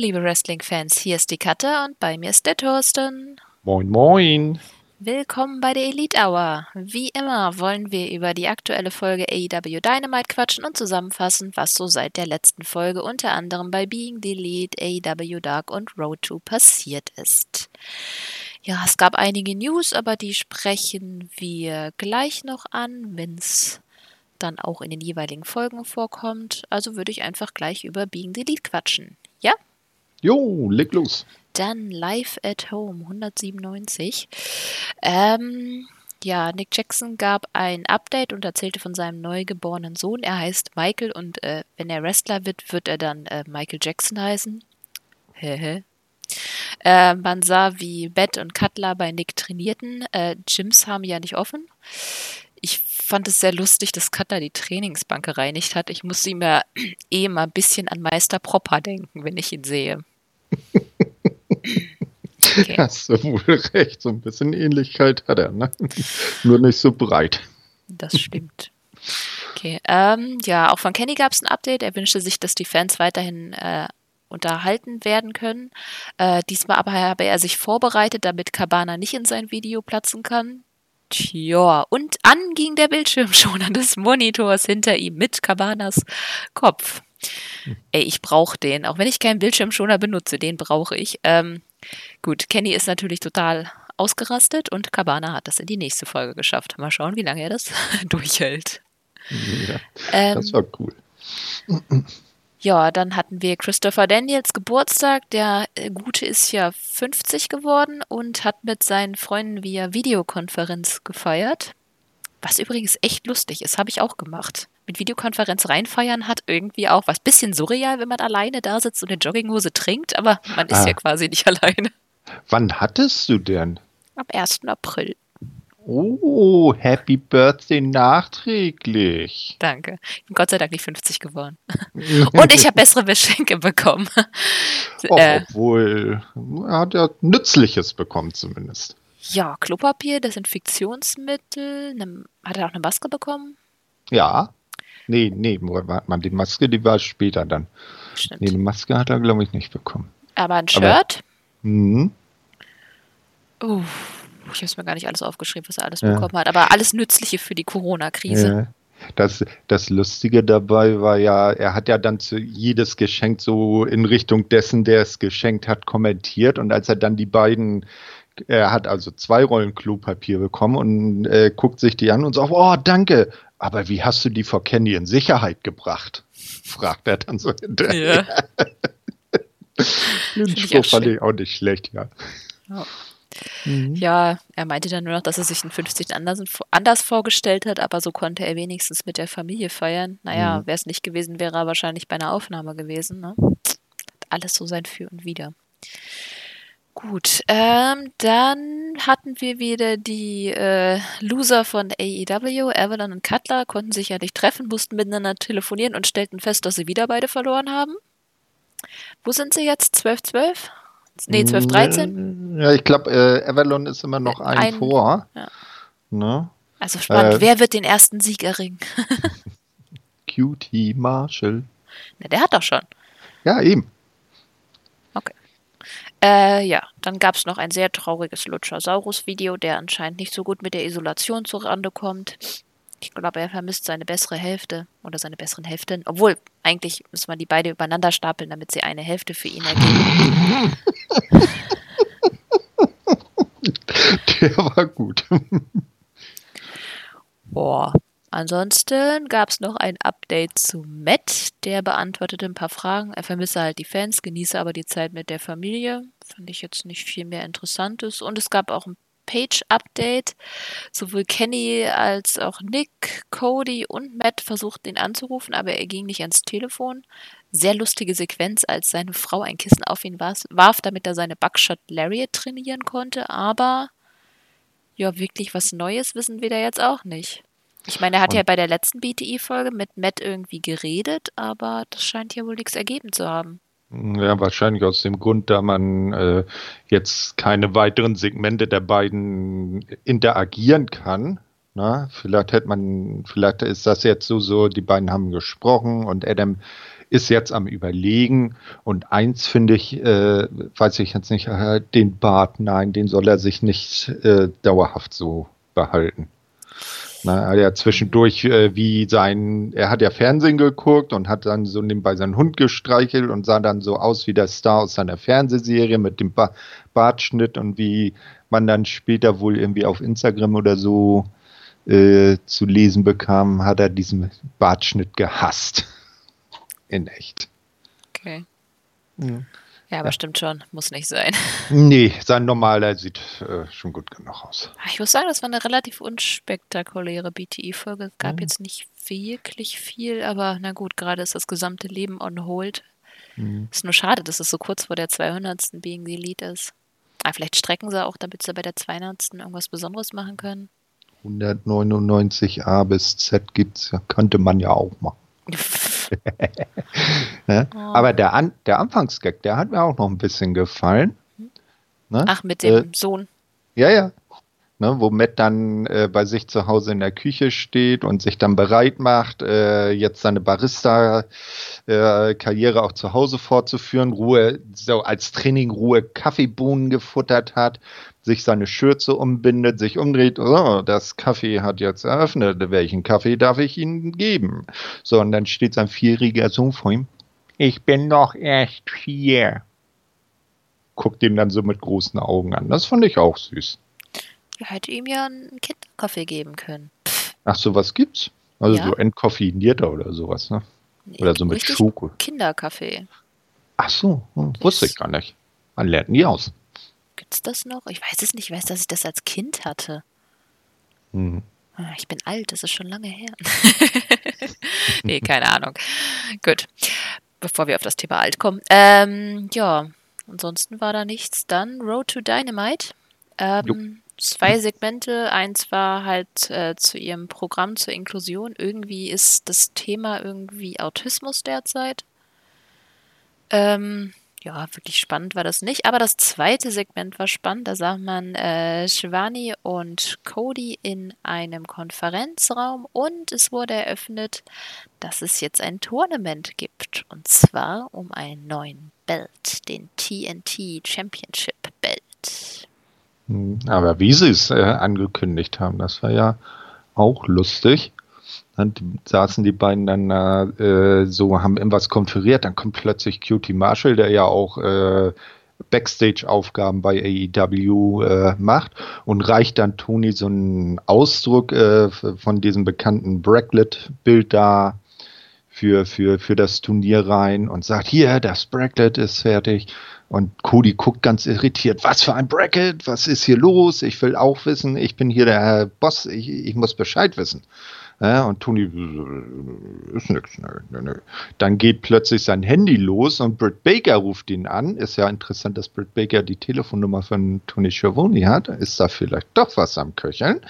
Liebe Wrestling-Fans, hier ist die Katze und bei mir ist der Thorsten. Moin, moin. Willkommen bei der Elite Hour. Wie immer wollen wir über die aktuelle Folge AEW Dynamite quatschen und zusammenfassen, was so seit der letzten Folge unter anderem bei Being the Elite, AEW Dark und Road to passiert ist. Ja, es gab einige News, aber die sprechen wir gleich noch an, wenn es dann auch in den jeweiligen Folgen vorkommt. Also würde ich einfach gleich über Being the Elite quatschen. Ja? Jo, leg los. Dann Live at Home 197. Ähm, ja, Nick Jackson gab ein Update und erzählte von seinem neugeborenen Sohn. Er heißt Michael und äh, wenn er Wrestler wird, wird er dann äh, Michael Jackson heißen. Hehe. Äh, man sah, wie Bett und Cutler bei Nick trainierten. Äh, Gyms haben ja nicht offen. Ich fand es sehr lustig, dass Cutler die Trainingsbank gereinigt hat. Ich muss ihm ja eh mal ein bisschen an Meister Propper denken, wenn ich ihn sehe. Okay. Hast du wohl recht, so ein bisschen Ähnlichkeit hat er, ne? Nur nicht so breit. Das stimmt. Okay, ähm, ja, auch von Kenny gab es ein Update. Er wünschte sich, dass die Fans weiterhin äh, unterhalten werden können. Äh, diesmal aber habe er sich vorbereitet, damit Cabana nicht in sein Video platzen kann. Tja, und an ging der Bildschirmschoner des Monitors hinter ihm mit Cabanas Kopf. Ey, ich brauche den. Auch wenn ich keinen Bildschirmschoner benutze, den brauche ich. Ähm, gut, Kenny ist natürlich total ausgerastet und Cabana hat das in die nächste Folge geschafft. Mal schauen, wie lange er das durchhält. Ja, ähm, das war cool. Ja, dann hatten wir Christopher Daniels Geburtstag. Der äh, Gute ist ja 50 geworden und hat mit seinen Freunden via Videokonferenz gefeiert. Was übrigens echt lustig ist, habe ich auch gemacht mit Videokonferenz reinfeiern hat irgendwie auch was bisschen surreal, wenn man alleine da sitzt und eine Jogginghose trinkt, aber man ist ah. ja quasi nicht alleine. Wann hattest du denn? Am 1. April. Oh, Happy Birthday nachträglich. Danke. Ich bin Gott sei Dank nicht 50 geworden. Und ich habe bessere Geschenke bekommen. Oh, äh, obwohl, er hat ja Nützliches bekommen zumindest. Ja, Klopapier, Desinfektionsmittel. Ne, hat er auch eine Maske bekommen? Ja. Nee, nee, man, die Maske, die war später dann. Stimmt. Nee, die Maske hat er, glaube ich, nicht bekommen. Aber ein Shirt? Mhm. Uh, ich habe es mir gar nicht alles aufgeschrieben, was er alles ja. bekommen hat. Aber alles Nützliche für die Corona-Krise. Ja. Das, das Lustige dabei war ja, er hat ja dann zu jedes Geschenk so in Richtung dessen, der es geschenkt hat, kommentiert. Und als er dann die beiden, er hat also zwei Rollen Klopapier bekommen und äh, guckt sich die an und sagt, oh, danke. Aber wie hast du die vor Candy in Sicherheit gebracht? fragt er dann so hinterher. Ja. Den Spruch fand ich auch nicht schlecht, ja. ja. Mhm. Ja, er meinte dann nur noch, dass er sich den 50. anders, anders vorgestellt hat, aber so konnte er wenigstens mit der Familie feiern. Naja, mhm. wäre es nicht gewesen, wäre er wahrscheinlich bei einer Aufnahme gewesen. Ne? Alles so sein Für und Wider. Gut, ähm, dann hatten wir wieder die äh, Loser von AEW, Avalon und Cutler, konnten sich ja nicht treffen, mussten miteinander telefonieren und stellten fest, dass sie wieder beide verloren haben. Wo sind sie jetzt? 12-12? Nee, 12-13? Ja, ich glaube, äh, Avalon ist immer noch ein, ein vor. Ja. Ne? Also spannend, äh, wer wird den ersten Sieg erringen? Cutie Marshall. Na, der hat doch schon. Ja, eben. Äh, ja, dann gab es noch ein sehr trauriges Luchasaurus-Video, der anscheinend nicht so gut mit der Isolation zurande kommt. Ich glaube, er vermisst seine bessere Hälfte oder seine besseren Hälften. Obwohl, eigentlich muss man die beide übereinander stapeln, damit sie eine Hälfte für ihn ergeben. Der war gut. Boah, Ansonsten gab es noch ein Update zu Matt, der beantwortete ein paar Fragen. Er vermisse halt die Fans, genieße aber die Zeit mit der Familie. Fand ich jetzt nicht viel mehr Interessantes. Und es gab auch ein Page-Update. Sowohl Kenny als auch Nick, Cody und Matt versuchten ihn anzurufen, aber er ging nicht ans Telefon. Sehr lustige Sequenz, als seine Frau ein Kissen auf ihn warf, damit er seine Buckshot Lariat trainieren konnte. Aber ja, wirklich was Neues wissen wir da jetzt auch nicht. Ich meine, er hat und ja bei der letzten BTI-Folge mit Matt irgendwie geredet, aber das scheint ja wohl nichts ergeben zu haben. Ja, wahrscheinlich aus dem Grund, da man äh, jetzt keine weiteren Segmente der beiden interagieren kann. Na, vielleicht hätte man, vielleicht ist das jetzt so, so, die beiden haben gesprochen und Adam ist jetzt am Überlegen. Und eins finde ich, äh, weiß ich jetzt nicht, äh, den Bart, nein, den soll er sich nicht äh, dauerhaft so behalten. Na, er hat ja zwischendurch äh, wie sein, er hat ja Fernsehen geguckt und hat dann so nebenbei seinen Hund gestreichelt und sah dann so aus wie der Star aus seiner Fernsehserie mit dem ba Bartschnitt und wie man dann später wohl irgendwie auf Instagram oder so äh, zu lesen bekam, hat er diesen Bartschnitt gehasst. In echt. Okay. Ja. Ja, aber ja. stimmt schon, muss nicht sein. Nee, sein normaler sieht äh, schon gut genug aus. Ah, ich muss sagen, das war eine relativ unspektakuläre BTI-Folge. Es gab mhm. jetzt nicht wirklich viel, aber na gut, gerade ist das gesamte Leben on hold. Mhm. Ist nur schade, dass es so kurz vor der 200. Being the Elite ist. Aber ah, vielleicht strecken sie auch, damit sie bei der 200. irgendwas Besonderes machen können. 199a bis Z gibt's, könnte man ja auch machen. ne? oh. Aber der, An der Anfangsgag, der hat mir auch noch ein bisschen gefallen. Ne? Ach, mit dem äh, Sohn. Ja, ja. Ne, wo Matt dann äh, bei sich zu Hause in der Küche steht und sich dann bereit macht, äh, jetzt seine Barista-Karriere äh, auch zu Hause fortzuführen, Ruhe, so als Training Ruhe Kaffeebohnen gefuttert hat, sich seine Schürze umbindet, sich umdreht, oh, das Kaffee hat jetzt eröffnet, welchen Kaffee darf ich Ihnen geben? So, und dann steht sein vierjähriger Sohn vor ihm. Ich bin noch erst vier. Guckt ihn dann so mit großen Augen an. Das fand ich auch süß. Er hätte ihm ja einen Kinderkaffee geben können. Ach, sowas gibt's? Also ja. so entkoffinierter oder sowas, ne? Oder so mit Schoko. Kinderkaffee. Ach so, hm, wusste ich gar nicht. Man lernt nie aus. Gibt's das noch? Ich weiß es nicht. Ich weiß, dass ich das als Kind hatte. Hm. Ah, ich bin alt, das ist schon lange her. nee, keine Ahnung. Gut. Bevor wir auf das Thema alt kommen. Ähm, ja, ansonsten war da nichts. Dann Road to Dynamite. Ähm, zwei Segmente. Eins war halt äh, zu ihrem Programm zur Inklusion. Irgendwie ist das Thema irgendwie Autismus derzeit. Ähm, ja, wirklich spannend war das nicht. Aber das zweite Segment war spannend. Da sah man äh, Shivani und Cody in einem Konferenzraum und es wurde eröffnet, dass es jetzt ein Tournament gibt. Und zwar um einen neuen Belt, den TNT Championship Belt. Hm, aber wie sie es äh, angekündigt haben, das war ja auch lustig. Dann saßen die beiden dann äh, so, haben irgendwas konferiert, dann kommt plötzlich Cutie Marshall, der ja auch äh, Backstage-Aufgaben bei AEW äh, macht und reicht dann Tony so einen Ausdruck äh, von diesem bekannten Bracklet-Bild da für, für, für das Turnier rein und sagt, hier, das Bracklet ist fertig. Und Cody guckt ganz irritiert, was für ein Bracket, was ist hier los? Ich will auch wissen, ich bin hier der Boss, ich, ich muss Bescheid wissen. Ja, und Tony, ist nix. Nö, nö, nö. Dann geht plötzlich sein Handy los und Britt Baker ruft ihn an. Ist ja interessant, dass Britt Baker die Telefonnummer von Tony Schiavone hat. Ist da vielleicht doch was am Köcheln?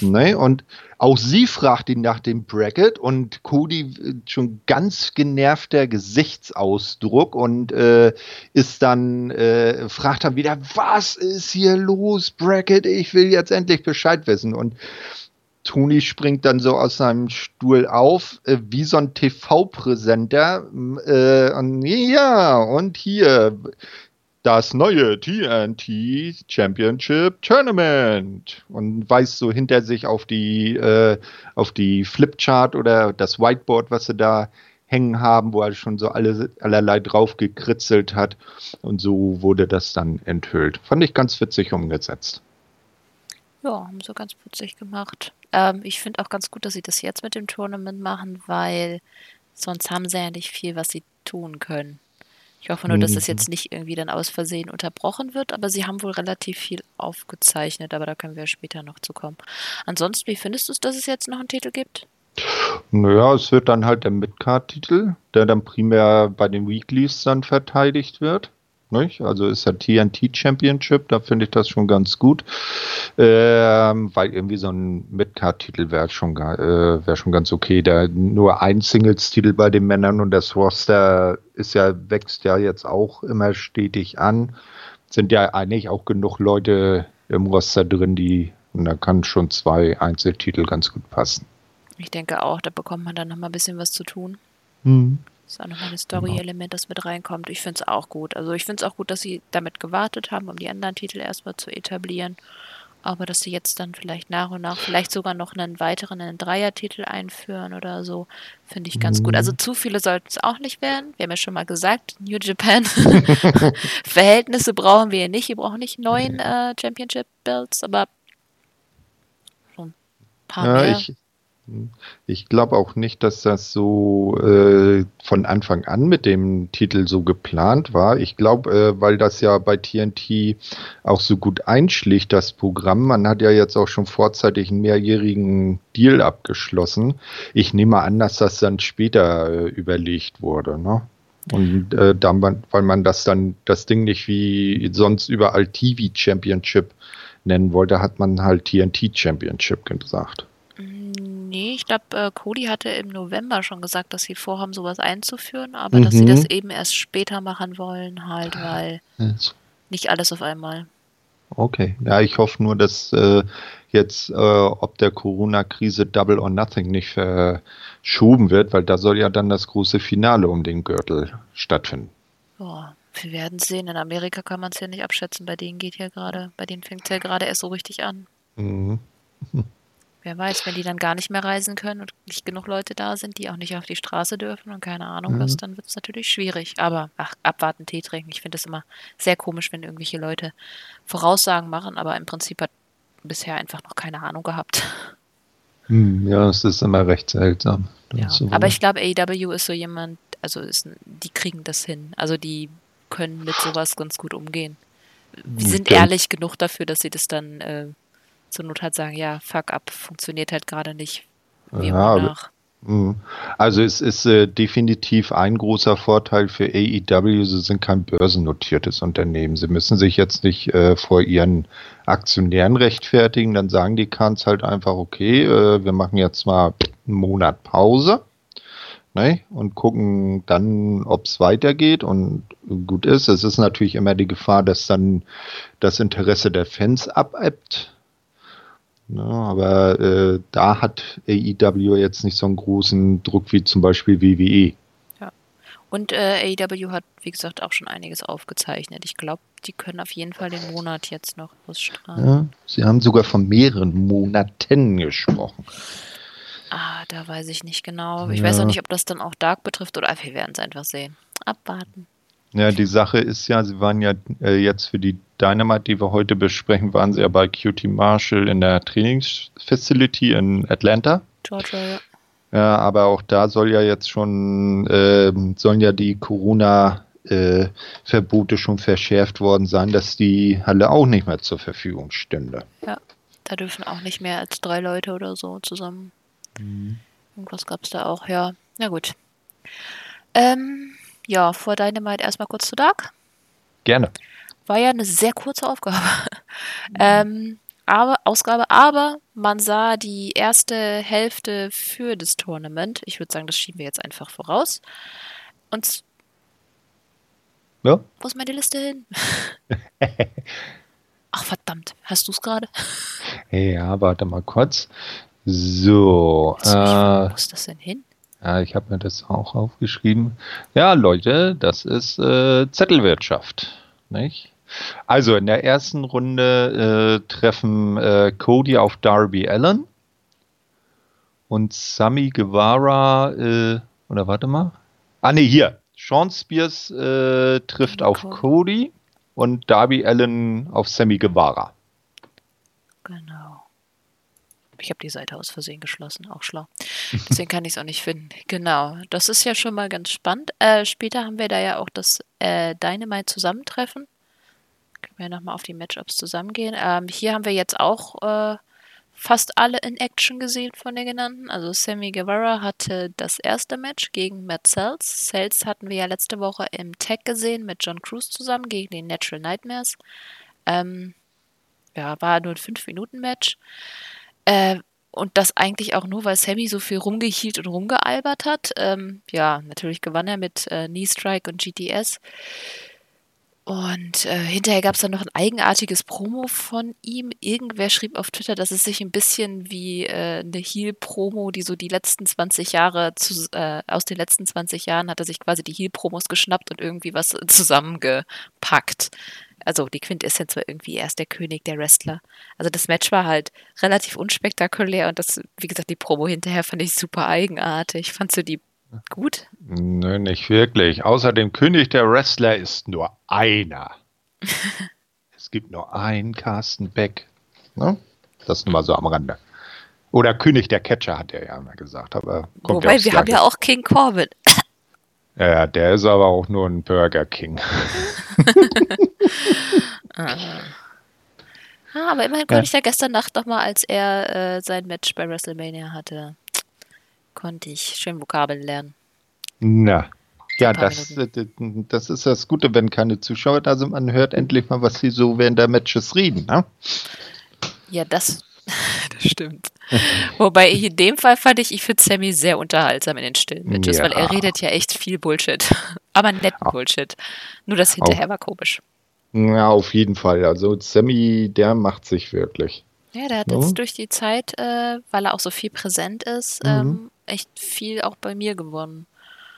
Ne? Und auch sie fragt ihn nach dem Bracket und Cody schon ganz genervter Gesichtsausdruck und äh, ist dann, äh, fragt dann wieder, was ist hier los, Bracket? Ich will jetzt endlich Bescheid wissen. Und Toni springt dann so aus seinem Stuhl auf, äh, wie so ein TV-Präsenter. Äh, und ja, und hier das neue TNT Championship Tournament und weist so hinter sich auf die, äh, auf die Flipchart oder das Whiteboard, was sie da hängen haben, wo er schon so alle, allerlei drauf gekritzelt hat. Und so wurde das dann enthüllt. Fand ich ganz witzig umgesetzt. Ja, haben sie ganz putzig gemacht. Ähm, ich finde auch ganz gut, dass sie das jetzt mit dem Tournament machen, weil sonst haben sie ja nicht viel, was sie tun können. Ich hoffe nur, dass das jetzt mhm. nicht irgendwie dann aus Versehen unterbrochen wird, aber sie haben wohl relativ viel aufgezeichnet, aber da können wir später noch zu kommen. Ansonsten, wie findest du es, dass es jetzt noch einen Titel gibt? Naja, es wird dann halt der Midcard-Titel, der dann primär bei den Weeklies dann verteidigt wird. Nicht? Also ist ja TNT Championship, da finde ich das schon ganz gut. Ähm, weil irgendwie so ein Midcard-Titel wäre schon, äh, wär schon ganz okay. Da nur ein Singles-Titel bei den Männern und das Roster ist ja, wächst ja jetzt auch immer stetig an. Sind ja eigentlich auch genug Leute im Roster drin, die, und da kann schon zwei Einzeltitel ganz gut passen. Ich denke auch, da bekommt man dann nochmal ein bisschen was zu tun. Hm. Das ist auch nochmal ein Story-Element, das mit reinkommt. Ich finde es auch gut. Also ich finde es auch gut, dass sie damit gewartet haben, um die anderen Titel erstmal zu etablieren. Aber dass sie jetzt dann vielleicht nach und nach, vielleicht sogar noch einen weiteren, einen Dreier-Titel einführen oder so, finde ich ganz mhm. gut. Also mhm. zu viele sollten es auch nicht werden. Wir haben ja schon mal gesagt, New Japan. Verhältnisse brauchen wir nicht. Wir brauchen nicht neun äh, Championship-Belts, aber schon ein paar ja, mehr. Ich, ich glaube auch nicht, dass das so äh, von Anfang an mit dem Titel so geplant war. Ich glaube, äh, weil das ja bei TNT auch so gut einschlägt, das Programm. Man hat ja jetzt auch schon vorzeitig einen mehrjährigen Deal abgeschlossen. Ich nehme an, dass das dann später äh, überlegt wurde. Ne? Und äh, dann, weil man das dann, das Ding nicht wie sonst überall TV Championship nennen wollte, hat man halt TNT Championship gesagt. Nee, ich glaube, äh, Cody hatte im November schon gesagt, dass sie vorhaben, sowas einzuführen, aber dass sie das mhm. eben erst später machen wollen, halt, weil Jetzt. nicht alles auf einmal. Okay, ja, ich hoffe nur, dass äh, jetzt äh, ob der Corona-Krise Double or Nothing nicht verschoben wird, weil da soll ja dann das große Finale um den Gürtel stattfinden. Boah, wir werden sehen. In Amerika kann man es ja nicht abschätzen. Bei denen geht ja gerade, bei denen fängt es ja gerade erst so richtig an. Mhm. Wer weiß, wenn die dann gar nicht mehr reisen können und nicht genug Leute da sind, die auch nicht auf die Straße dürfen und keine Ahnung mhm. was, dann wird es natürlich schwierig. Aber ach, abwarten, Tee trinken. Ich finde es immer sehr komisch, wenn irgendwelche Leute Voraussagen machen, aber im Prinzip hat bisher einfach noch keine Ahnung gehabt. Hm, ja, es ist immer recht seltsam. Ja. Aber ich glaube, AEW ist so jemand, also ist, die kriegen das hin. Also die können mit sowas ganz gut umgehen. Die sind ehrlich genug dafür, dass sie das dann äh, zur Not halt sagen, ja, fuck up, funktioniert halt gerade nicht. Wie ja, nach. Mhm. Also es ist äh, definitiv ein großer Vorteil für AEW, sie sind kein börsennotiertes Unternehmen. Sie müssen sich jetzt nicht äh, vor ihren Aktionären rechtfertigen, dann sagen die Kans halt einfach, okay, äh, wir machen jetzt mal einen Monat Pause ne, und gucken dann, ob es weitergeht und gut ist. Es ist natürlich immer die Gefahr, dass dann das Interesse der Fans abebbt ne, aber äh, da hat AEW jetzt nicht so einen großen Druck wie zum Beispiel WWE. Ja. Und äh, AEW hat, wie gesagt, auch schon einiges aufgezeichnet. Ich glaube, die können auf jeden Fall den Monat jetzt noch ausstrahlen. Ja, sie haben sogar von mehreren Monaten gesprochen. Ah, da weiß ich nicht genau. Ich ja. weiß auch nicht, ob das dann auch Dark betrifft oder wir werden es einfach sehen. Abwarten. Ja, die Sache ist ja, sie waren ja äh, jetzt für die Dynamite, die wir heute besprechen, waren sie ja bei QT Marshall in der Trainingsfacility in Atlanta. Georgia, ja. Ja, aber auch da soll ja jetzt schon, äh, sollen ja die Corona-Verbote äh, schon verschärft worden sein, dass die Halle auch nicht mehr zur Verfügung stünde. Ja, da dürfen auch nicht mehr als drei Leute oder so zusammen. Mhm. Irgendwas gab es da auch, ja. Na gut. Ähm, ja, vor Dynamite erstmal kurz zu Dark. Gerne. War ja eine sehr kurze Aufgabe. Mhm. ähm, aber, Ausgabe, aber man sah die erste Hälfte für das Tournament. Ich würde sagen, das schieben wir jetzt einfach voraus. Und ja? Wo ist meine Liste hin? Ach verdammt, hast du es gerade? Ja, warte mal kurz. So. Äh, wo muss das denn hin? Ja, ich habe mir das auch aufgeschrieben. Ja, Leute, das ist äh, Zettelwirtschaft. Nicht? Also in der ersten Runde äh, treffen äh, Cody auf Darby Allen und Sammy Guevara, äh, oder warte mal. Ah, ne, hier. Sean Spears äh, trifft auf Cody und Darby Allen auf Sammy Guevara. Genau. Ich habe die Seite aus Versehen geschlossen, auch schlau. Deswegen kann ich es auch nicht finden. Genau, das ist ja schon mal ganz spannend. Äh, später haben wir da ja auch das äh, Dynamite-Zusammentreffen. Können wir ja nochmal auf die Matchups zusammengehen. Ähm, hier haben wir jetzt auch äh, fast alle in Action gesehen von den genannten. Also Sammy Guevara hatte das erste Match gegen Matt Sells. Sells hatten wir ja letzte Woche im Tag gesehen mit John Cruz zusammen gegen den Natural Nightmares. Ähm, ja, war nur ein 5-Minuten-Match. Äh, und das eigentlich auch nur, weil Sammy so viel rumgehielt und rumgealbert hat. Ähm, ja, natürlich gewann er mit äh, Knee Strike und GTS. Und äh, hinterher gab es dann noch ein eigenartiges Promo von ihm. Irgendwer schrieb auf Twitter, dass es sich ein bisschen wie äh, eine Heal-Promo, die so die letzten 20 Jahre, zu, äh, aus den letzten 20 Jahren hat er sich quasi die Heal-Promos geschnappt und irgendwie was zusammengepackt. Also die Quintessenz war irgendwie erst der König der Wrestler. Also das Match war halt relativ unspektakulär und das, wie gesagt, die Promo hinterher fand ich super eigenartig. Fandst du die gut? Nö, nicht wirklich. Außerdem König der Wrestler ist nur einer. es gibt nur einen Carsten Beck. Ne? Das nur mal so am Rande. Oder König der Catcher, hat er ja mal gesagt. Aber Wobei, wir haben ja auch King Corbin. Ja, der ist aber auch nur ein Burger King. ah. ah. aber immerhin konnte ja. ich ja gestern Nacht nochmal, als er äh, sein Match bei WrestleMania hatte, konnte ich schön Vokabeln lernen. Na, ja, das, äh, das ist das Gute, wenn keine Zuschauer da sind. Man hört endlich mal, was sie so während der Matches reden. Ne? Ja, das, das stimmt. Wobei ich in dem Fall fand ich, ich finde Sammy sehr unterhaltsam in den stillen Matches, ja. weil er redet ja echt viel Bullshit. Aber netten Bullshit. Nur das hinterher auf, war komisch. Ja, auf jeden Fall. Also Sammy, der macht sich wirklich. Ja, der hat ja. jetzt durch die Zeit, äh, weil er auch so viel präsent ist, mhm. ähm, echt viel auch bei mir gewonnen.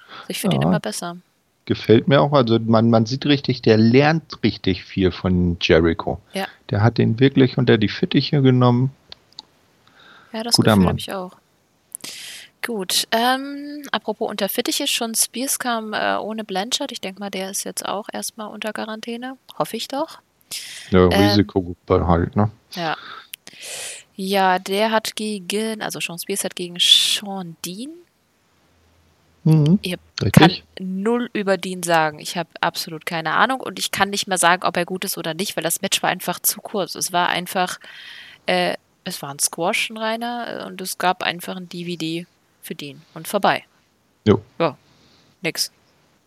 Also ich finde ja. ihn immer besser. Gefällt mir auch. Also man, man sieht richtig, der lernt richtig viel von Jericho. Ja. Der hat den wirklich unter die Fittiche genommen. Ja, das Guter Gefühl habe ich auch. Gut, ähm, apropos unter Fittiche, schon Spears kam äh, ohne Blanchard. Ich denke mal, der ist jetzt auch erstmal unter Quarantäne. Hoffe ich doch. Ja, ähm, Risikogruppe halt, ne? Ja. Ja, der hat gegen, also Sean Spears hat gegen Sean Dean. Mhm, ich kann null über Dean sagen. Ich habe absolut keine Ahnung und ich kann nicht mehr sagen, ob er gut ist oder nicht, weil das Match war einfach zu kurz. Es war einfach, äh, es war ein Squash, ein reiner, äh, und es gab einfach ein DVD für Dean und vorbei. Jo. Ja, nix.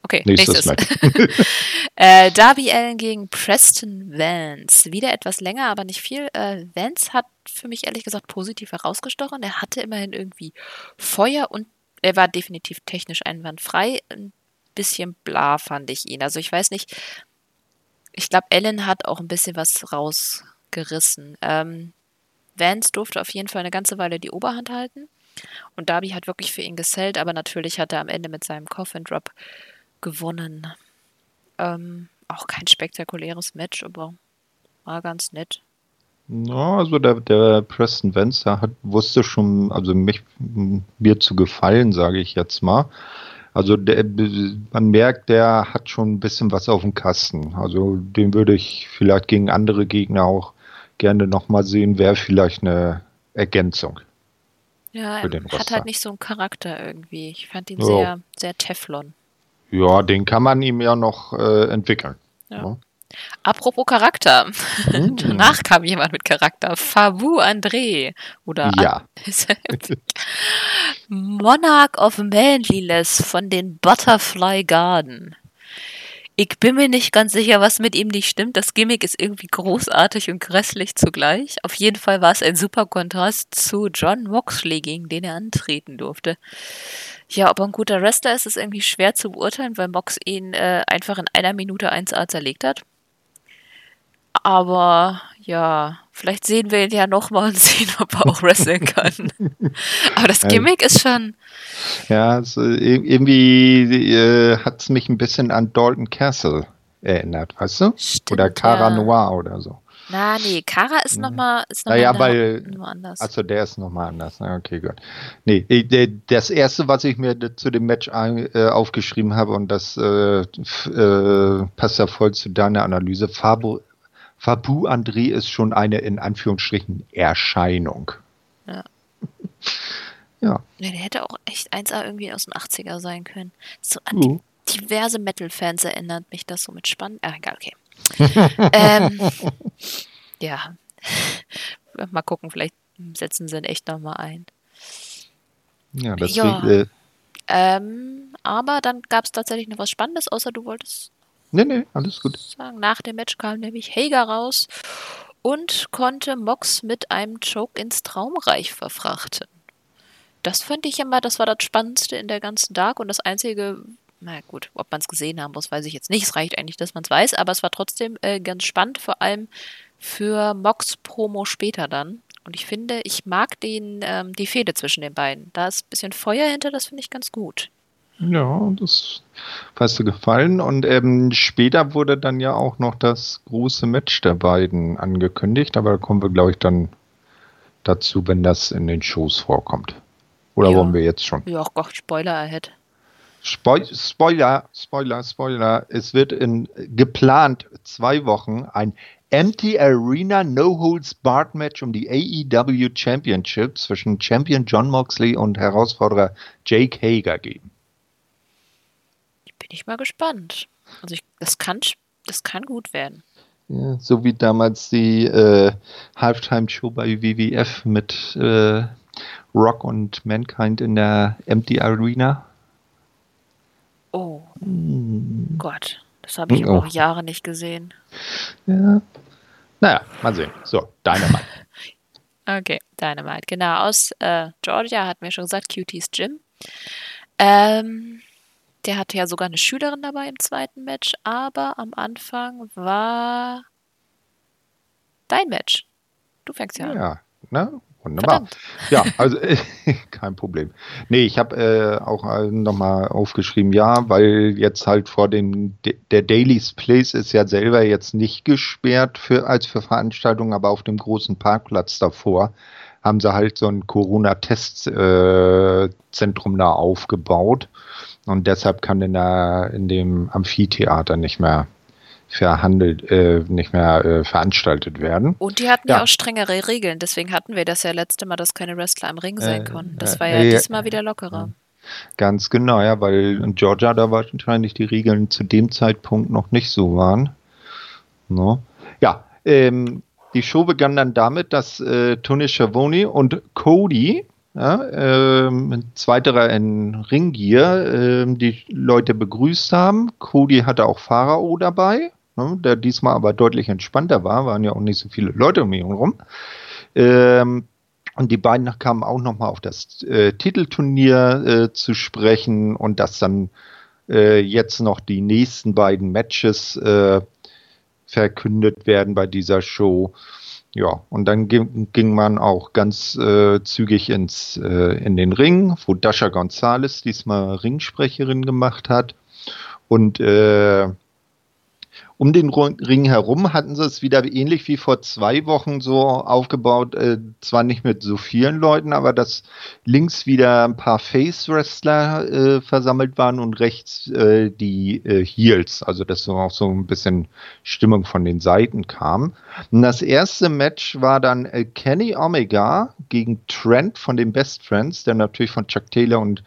Okay, nächstes. nächstes. äh, Darby Allen gegen Preston Vance. Wieder etwas länger, aber nicht viel. Äh, Vance hat für mich ehrlich gesagt positiv herausgestochen. Er hatte immerhin irgendwie Feuer und er war definitiv technisch einwandfrei. Ein bisschen bla fand ich ihn. Also ich weiß nicht. Ich glaube, Allen hat auch ein bisschen was rausgerissen. Ähm, Vance durfte auf jeden Fall eine ganze Weile die Oberhand halten. Und Darby hat wirklich für ihn gesellt, aber natürlich hat er am Ende mit seinem Coffin Drop gewonnen. Ähm, auch kein spektakuläres Match, aber war ganz nett. Ja, also der, der Preston Vance hat, wusste schon, also mich, mir zu gefallen, sage ich jetzt mal. Also der, man merkt, der hat schon ein bisschen was auf dem Kasten. Also den würde ich vielleicht gegen andere Gegner auch gerne nochmal sehen, wäre vielleicht eine Ergänzung. Ja, er hat halt nicht so einen Charakter irgendwie. Ich fand ihn ja. sehr, sehr Teflon. Ja, den kann man ihm ja noch äh, entwickeln. Ja. Ja. Apropos Charakter. Mhm. Danach kam jemand mit Charakter. Fabu André. Oder ja. Monarch of Manliness von den Butterfly Garden. Ich bin mir nicht ganz sicher, was mit ihm nicht stimmt. Das Gimmick ist irgendwie großartig und grässlich zugleich. Auf jeden Fall war es ein super Kontrast zu John Moxley, gegen den er antreten durfte. Ja, ob er ein guter Wrestler ist, ist irgendwie schwer zu beurteilen, weil Mox ihn äh, einfach in einer Minute 1A zerlegt hat. Aber ja, vielleicht sehen wir ihn ja nochmal und sehen, ob er auch wresteln kann. Aber das Gimmick ist schon. Ja, also irgendwie äh, hat es mich ein bisschen an Dalton Castle erinnert, weißt du? Stimmt, oder Cara ja. Noir oder so. Na, nee, Cara ist nochmal noch naja, weil, anders. Achso, der ist nochmal anders. Okay, gut. Nee, das erste, was ich mir zu dem Match ein, äh, aufgeschrieben habe, und das äh, äh, passt ja voll zu deiner Analyse, Fabo, Fabu André ist schon eine in Anführungsstrichen Erscheinung. Ja. ja. Der hätte auch echt 1A irgendwie aus den 80er sein können. So an uh. diverse Metal-Fans erinnert mich das so mit Spannend. Ah, egal, okay. ähm, ja. Mal gucken, vielleicht setzen sie ihn echt nochmal ein. Ja, deswegen. Ja. Äh, ähm, aber dann gab es tatsächlich noch was Spannendes, außer du wolltest Nee, nee, alles gut. Nach dem Match kam nämlich Hager raus und konnte Mox mit einem Choke ins Traumreich verfrachten. Das fand ich immer, das war das Spannendste in der ganzen Dark und das Einzige, na gut, ob man es gesehen haben muss, weiß ich jetzt nicht. Es reicht eigentlich, dass man es weiß, aber es war trotzdem äh, ganz spannend, vor allem für Mox Promo später dann. Und ich finde, ich mag den, ähm, die Fehde zwischen den beiden. Da ist ein bisschen Feuer hinter, das finde ich ganz gut. Ja, das hast du gefallen. Und ähm, später wurde dann ja auch noch das große Match der beiden angekündigt, aber da kommen wir, glaube ich, dann dazu, wenn das in den Shows vorkommt. Oder ja. wollen wir jetzt schon? Ja, Gott, Spoiler ahead. Spo Spoiler, Spoiler, Spoiler. Es wird in geplant zwei Wochen ein Empty Arena No Holds Barred Match um die AEW Championship zwischen Champion John Moxley und Herausforderer Jake Hager geben. Bin ich mal gespannt. Also ich, das kann, das kann gut werden. Ja, so wie damals die äh, Halftime-Show bei WWF mit äh, Rock und Mankind in der Empty Arena. Oh hm. Gott, das habe ich oh. auch Jahre nicht gesehen. Ja. Naja, mal sehen. So, Dynamite. okay, Dynamite. Genau, aus äh, Georgia hat mir schon gesagt, Cuties Gym. Ähm, der hatte ja sogar eine Schülerin dabei im zweiten Match, aber am Anfang war dein Match. Du fängst ja an. Ja, ne? Wunderbar. Verdammt. Ja, also kein Problem. Nee, ich habe äh, auch äh, nochmal aufgeschrieben, ja, weil jetzt halt vor dem, der Daily's Place ist ja selber jetzt nicht gesperrt für, als für Veranstaltungen, aber auf dem großen Parkplatz davor haben sie halt so ein Corona-Testzentrum äh, da aufgebaut und deshalb kann in, der, in dem Amphitheater nicht mehr verhandelt, äh, nicht mehr äh, veranstaltet werden. Und die hatten ja. ja. auch strengere Regeln, deswegen hatten wir das ja letzte Mal, dass keine Wrestler im Ring sein äh, konnten. Das war ja äh, diesmal wieder lockerer. Ganz genau, ja, weil in Georgia da wahrscheinlich die Regeln zu dem Zeitpunkt noch nicht so waren. No. Ja, ähm, die Show begann dann damit, dass äh, Tony Schiavone und Cody ja, ähm, zweiterer in Ringgear ähm, die Leute begrüßt haben. Cody hatte auch Pharao dabei ne, der diesmal aber deutlich entspannter war, waren ja auch nicht so viele Leute um ihn herum. Ähm, und die beiden kamen auch nochmal auf das äh, Titelturnier äh, zu sprechen und dass dann äh, jetzt noch die nächsten beiden Matches äh, verkündet werden bei dieser Show. Ja, und dann ging, man auch ganz äh, zügig ins, äh, in den Ring, wo Dasha Gonzalez diesmal Ringsprecherin gemacht hat. Und äh, um den Ring herum hatten sie es wieder ähnlich wie vor zwei Wochen so aufgebaut, äh, zwar nicht mit so vielen Leuten, aber dass links wieder ein paar Face-Wrestler äh, versammelt waren und rechts äh, die äh, Heels, also dass so auch so ein bisschen Stimmung von den Seiten kam. Und das erste Match war dann äh, Kenny Omega gegen Trent von den Best Friends, der natürlich von Chuck Taylor und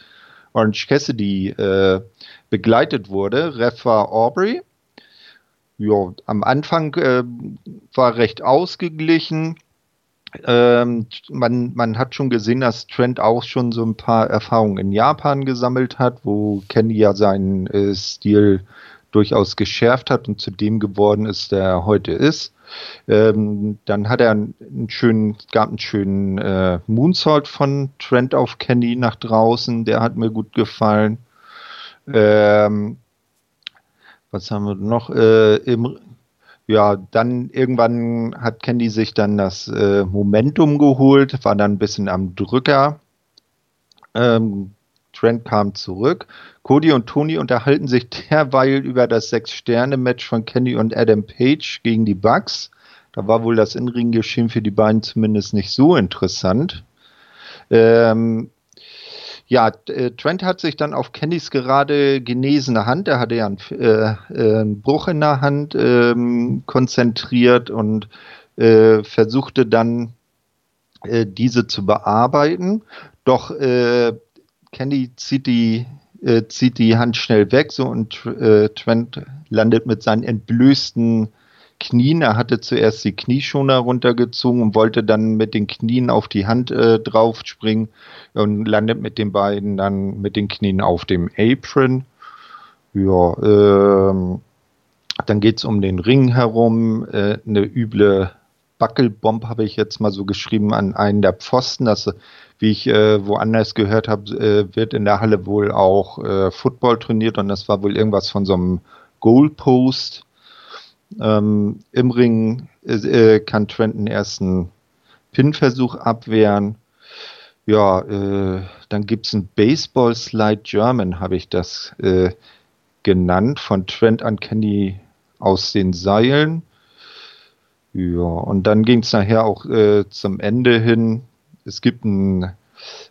Orange Cassidy äh, begleitet wurde. Ref war Aubrey ja, am Anfang äh, war recht ausgeglichen. Ähm, man, man hat schon gesehen, dass Trent auch schon so ein paar Erfahrungen in Japan gesammelt hat, wo Kenny ja seinen äh, Stil durchaus geschärft hat und zu dem geworden ist, der er heute ist. Ähm, dann hat er einen schönen, gab einen schönen äh, Moonsault von Trent auf Kenny nach draußen, der hat mir gut gefallen. Ähm, was haben wir noch? Äh, im, ja, dann irgendwann hat Candy sich dann das äh, Momentum geholt, war dann ein bisschen am Drücker. Ähm, Trent kam zurück. Cody und Tony unterhalten sich derweil über das Sechs-Sterne-Match von Kenny und Adam Page gegen die Bucks. Da war wohl das Inring-Geschehen für die beiden zumindest nicht so interessant. Ähm, ja, äh, Trent hat sich dann auf Kennys gerade genesene Hand, er hatte ja einen, äh, äh, einen Bruch in der Hand, ähm, konzentriert und äh, versuchte dann äh, diese zu bearbeiten. Doch äh, Kenny zieht die, zieht die Hand schnell weg so und Trent landet mit seinen entblößten Knien. Er hatte zuerst die Knieschoner runtergezogen und wollte dann mit den Knien auf die Hand äh, draufspringen und landet mit den beiden dann mit den Knien auf dem Apron. Ja, ähm, dann geht es um den Ring herum, äh, eine üble Buckelbomb habe ich jetzt mal so geschrieben an einen der Pfosten. Das, wie ich äh, woanders gehört habe, äh, wird in der Halle wohl auch äh, Football trainiert und das war wohl irgendwas von so einem Goalpost. Ähm, Im Ring äh, kann Trent einen ersten Pin-Versuch abwehren. Ja, äh, dann gibt es ein Baseball Slide German, habe ich das äh, genannt, von Trent an Kenny aus den Seilen. Ja, und dann ging es nachher auch äh, zum Ende hin. Es gibt einen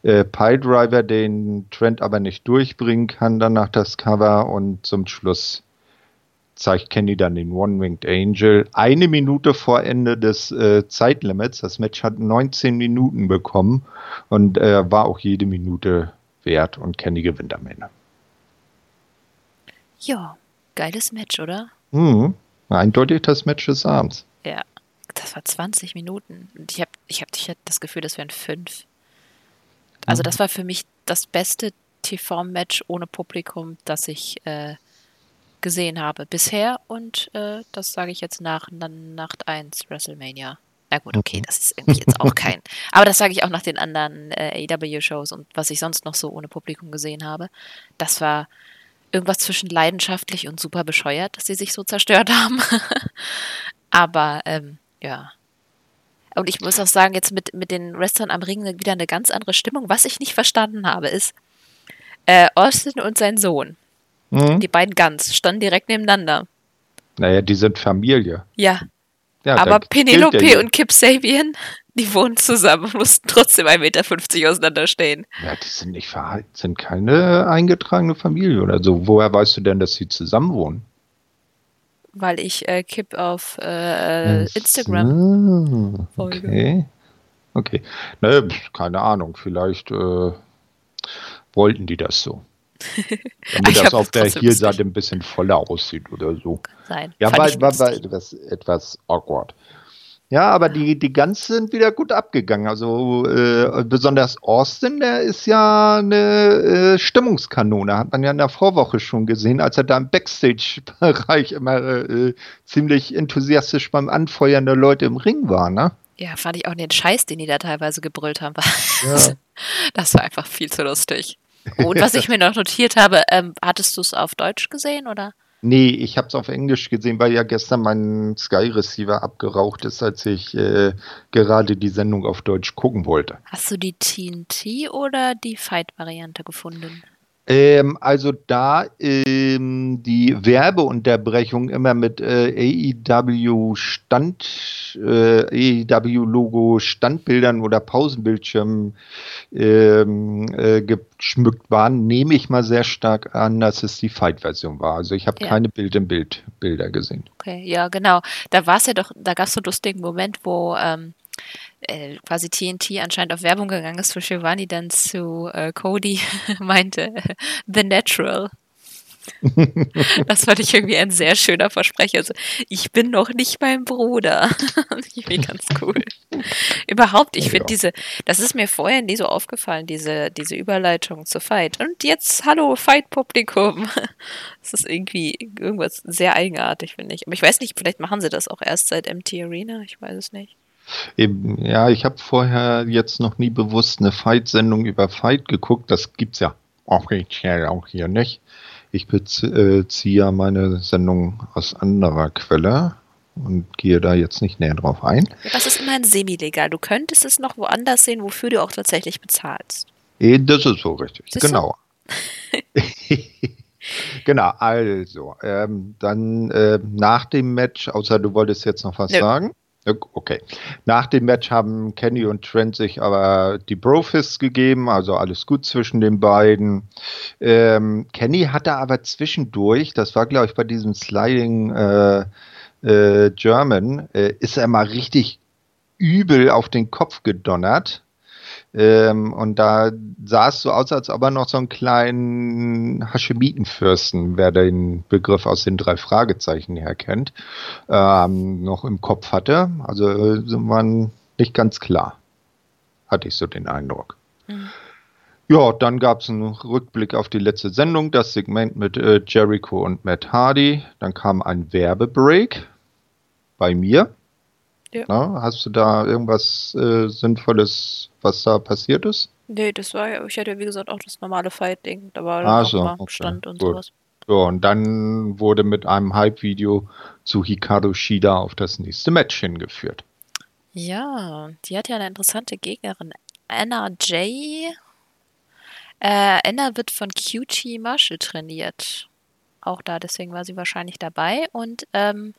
äh, Pile-Driver, den Trent aber nicht durchbringen kann, danach das Cover und zum Schluss zeigt Kenny dann den One-Winged Angel. Eine Minute vor Ende des äh, Zeitlimits. Das Match hat 19 Minuten bekommen und äh, war auch jede Minute wert und Kenny gewinnt am Ende. Ja, geiles Match, oder? Mhm. Eindeutig das Match des Abends. Ja, das war 20 Minuten. Und ich habe ich hab, ich hab das Gefühl, das wären fünf. Also, das war für mich das beste TV-Match ohne Publikum, das ich äh, gesehen habe bisher. Und äh, das sage ich jetzt nach Nacht 1 WrestleMania. Na gut, okay, das ist irgendwie jetzt auch kein. Aber das sage ich auch nach den anderen äh, AEW-Shows und was ich sonst noch so ohne Publikum gesehen habe. Das war irgendwas zwischen leidenschaftlich und super bescheuert, dass sie sich so zerstört haben. Aber ähm, ja. Und ich muss auch sagen, jetzt mit, mit den Wrestlern am Ring wieder eine ganz andere Stimmung. Was ich nicht verstanden habe, ist äh, Austin und sein Sohn. Mhm. Die beiden Guns standen direkt nebeneinander. Naja, die sind Familie. Ja. ja Aber Penelope und Kip Sabian, die wohnen zusammen und mussten trotzdem 1,50 Meter auseinanderstehen. Ja, die sind nicht verhalten, sind keine eingetragene Familie oder so. Woher weißt du denn, dass sie zusammen wohnen? Weil ich äh, Kip auf äh, Instagram so, folge. Okay. Okay. Ne, keine Ahnung, vielleicht äh, wollten die das so. Damit das auf der Heelseite ein bisschen voller aussieht oder so. Sein. Ja, war, war, war etwas, etwas awkward. Ja, aber die, die Guns sind wieder gut abgegangen. Also äh, besonders Austin, der ist ja eine äh, Stimmungskanone. Hat man ja in der Vorwoche schon gesehen, als er da im Backstage-Bereich immer äh, ziemlich enthusiastisch beim Anfeuern der Leute im Ring war, ne? Ja, fand ich auch den Scheiß, den die da teilweise gebrüllt haben. Ja. Das war einfach viel zu lustig. Und was ich mir noch notiert habe, ähm, hattest du es auf Deutsch gesehen oder? Nee, ich habe es auf Englisch gesehen, weil ja gestern mein Sky Receiver abgeraucht ist, als ich äh, gerade die Sendung auf Deutsch gucken wollte. Hast du die TNT oder die Fight-Variante gefunden? Ähm, also da ähm, die Werbeunterbrechung immer mit äh, AEW Stand, äh, AEW Logo Standbildern oder Pausenbildschirmen ähm, äh, geschmückt waren, nehme ich mal sehr stark an, dass es die Fight-Version war. Also ich habe ja. keine Bild in Bild Bilder gesehen. Okay, ja genau. Da war es ja doch, da gab es so einen lustigen Moment, wo ähm, äh, quasi TNT anscheinend auf Werbung gegangen ist, wo Giovanni dann zu äh, Cody meinte, The Natural. das fand ich irgendwie ein sehr schöner Versprecher. Also, ich bin noch nicht mein Bruder. irgendwie ganz cool. Überhaupt, ich finde diese, das ist mir vorher nie so aufgefallen, diese, diese Überleitung zu Fight. Und jetzt, hallo, Fight-Publikum. Das ist irgendwie irgendwas sehr eigenartig, finde ich. Aber ich weiß nicht, vielleicht machen sie das auch erst seit MT Arena, ich weiß es nicht. Eben, ja, ich habe vorher jetzt noch nie bewusst eine Fight-Sendung über Fight geguckt. Das gibt es ja offiziell auch hier nicht. Ich beziehe ja meine Sendung aus anderer Quelle und gehe da jetzt nicht näher drauf ein. Das ist immerhin semi-legal. Du könntest es noch woanders sehen, wofür du auch tatsächlich bezahlst. Eh, das ist so richtig, Siehst genau. genau, also, ähm, dann äh, nach dem Match, außer du wolltest jetzt noch was Nö. sagen. Okay. Nach dem Match haben Kenny und Trent sich aber die Brofists gegeben, also alles gut zwischen den beiden. Ähm, Kenny hatte aber zwischendurch, das war glaube ich bei diesem Sliding äh, äh, German, äh, ist er mal richtig übel auf den Kopf gedonnert. Ähm, und da sah es so aus, als ob er noch so einen kleinen Haschemitenfürsten, wer den Begriff aus den drei Fragezeichen her kennt, ähm, noch im Kopf hatte. Also äh, waren nicht ganz klar, hatte ich so den Eindruck. Mhm. Ja, dann gab es einen Rückblick auf die letzte Sendung, das Segment mit äh, Jericho und Matt Hardy. Dann kam ein Werbebreak bei mir. Ja. Na, hast du da irgendwas äh, Sinnvolles, was da passiert ist? Nee, das war ja, ich hatte ja wie gesagt auch das normale Fight-Ding. Da war ah, auch so, okay, Stand und gut. sowas. So, und dann wurde mit einem Hype-Video zu Hikaru Shida auf das nächste Match hingeführt. Ja, die hat ja eine interessante Gegnerin. Anna J. Äh, Anna wird von QT Marshall trainiert. Auch da, deswegen war sie wahrscheinlich dabei. Und ähm,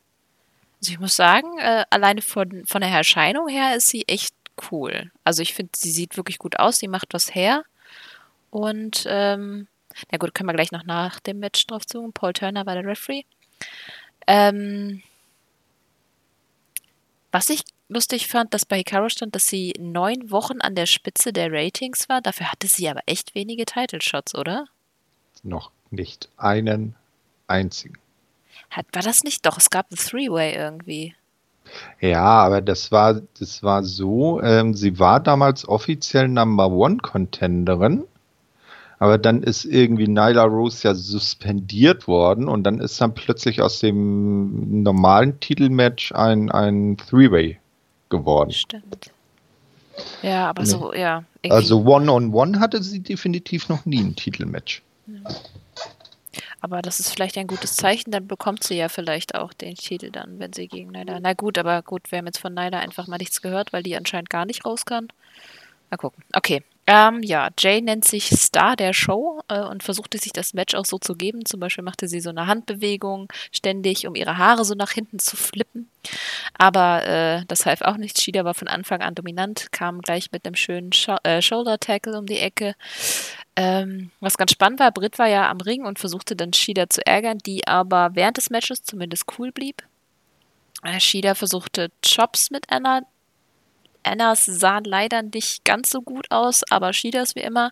also ich muss sagen, äh, alleine von, von der Erscheinung her ist sie echt cool. Also ich finde, sie sieht wirklich gut aus, sie macht was her. Und ähm, na gut, können wir gleich noch nach dem Match drauf zu. Paul Turner war der Referee. Ähm, was ich lustig fand, dass bei Hikaru stand, dass sie neun Wochen an der Spitze der Ratings war. Dafür hatte sie aber echt wenige Title Shots, oder? Noch nicht einen einzigen. Hat, war das nicht? Doch, es gab ein Three-Way irgendwie. Ja, aber das war, das war so, ähm, sie war damals offiziell Number One Contenderin, aber dann ist irgendwie Nyla Rose ja suspendiert worden und dann ist dann plötzlich aus dem normalen Titelmatch ein, ein Three-Way geworden. Stimmt. Ja, aber so, ja. irgendwie- Also One-on-One hatte sie definitiv noch nie ein Titelmatch. Aber das ist vielleicht ein gutes Zeichen, dann bekommt sie ja vielleicht auch den Titel dann, wenn sie gegen Nyla. Na gut, aber gut, wir haben jetzt von Nyla einfach mal nichts gehört, weil die anscheinend gar nicht raus kann. Mal gucken. Okay. Ähm, ja, Jay nennt sich Star der Show äh, und versuchte sich das Match auch so zu geben. Zum Beispiel machte sie so eine Handbewegung ständig, um ihre Haare so nach hinten zu flippen. Aber äh, das half auch nichts. Shida war von Anfang an dominant, kam gleich mit einem schönen Scho äh, Shoulder-Tackle um die Ecke. Ähm, was ganz spannend war, Britt war ja am Ring und versuchte dann Shida zu ärgern, die aber während des Matches zumindest cool blieb. Äh, Shida versuchte Chops mit Anna. Annas sahen leider nicht ganz so gut aus, aber Shidas wie immer.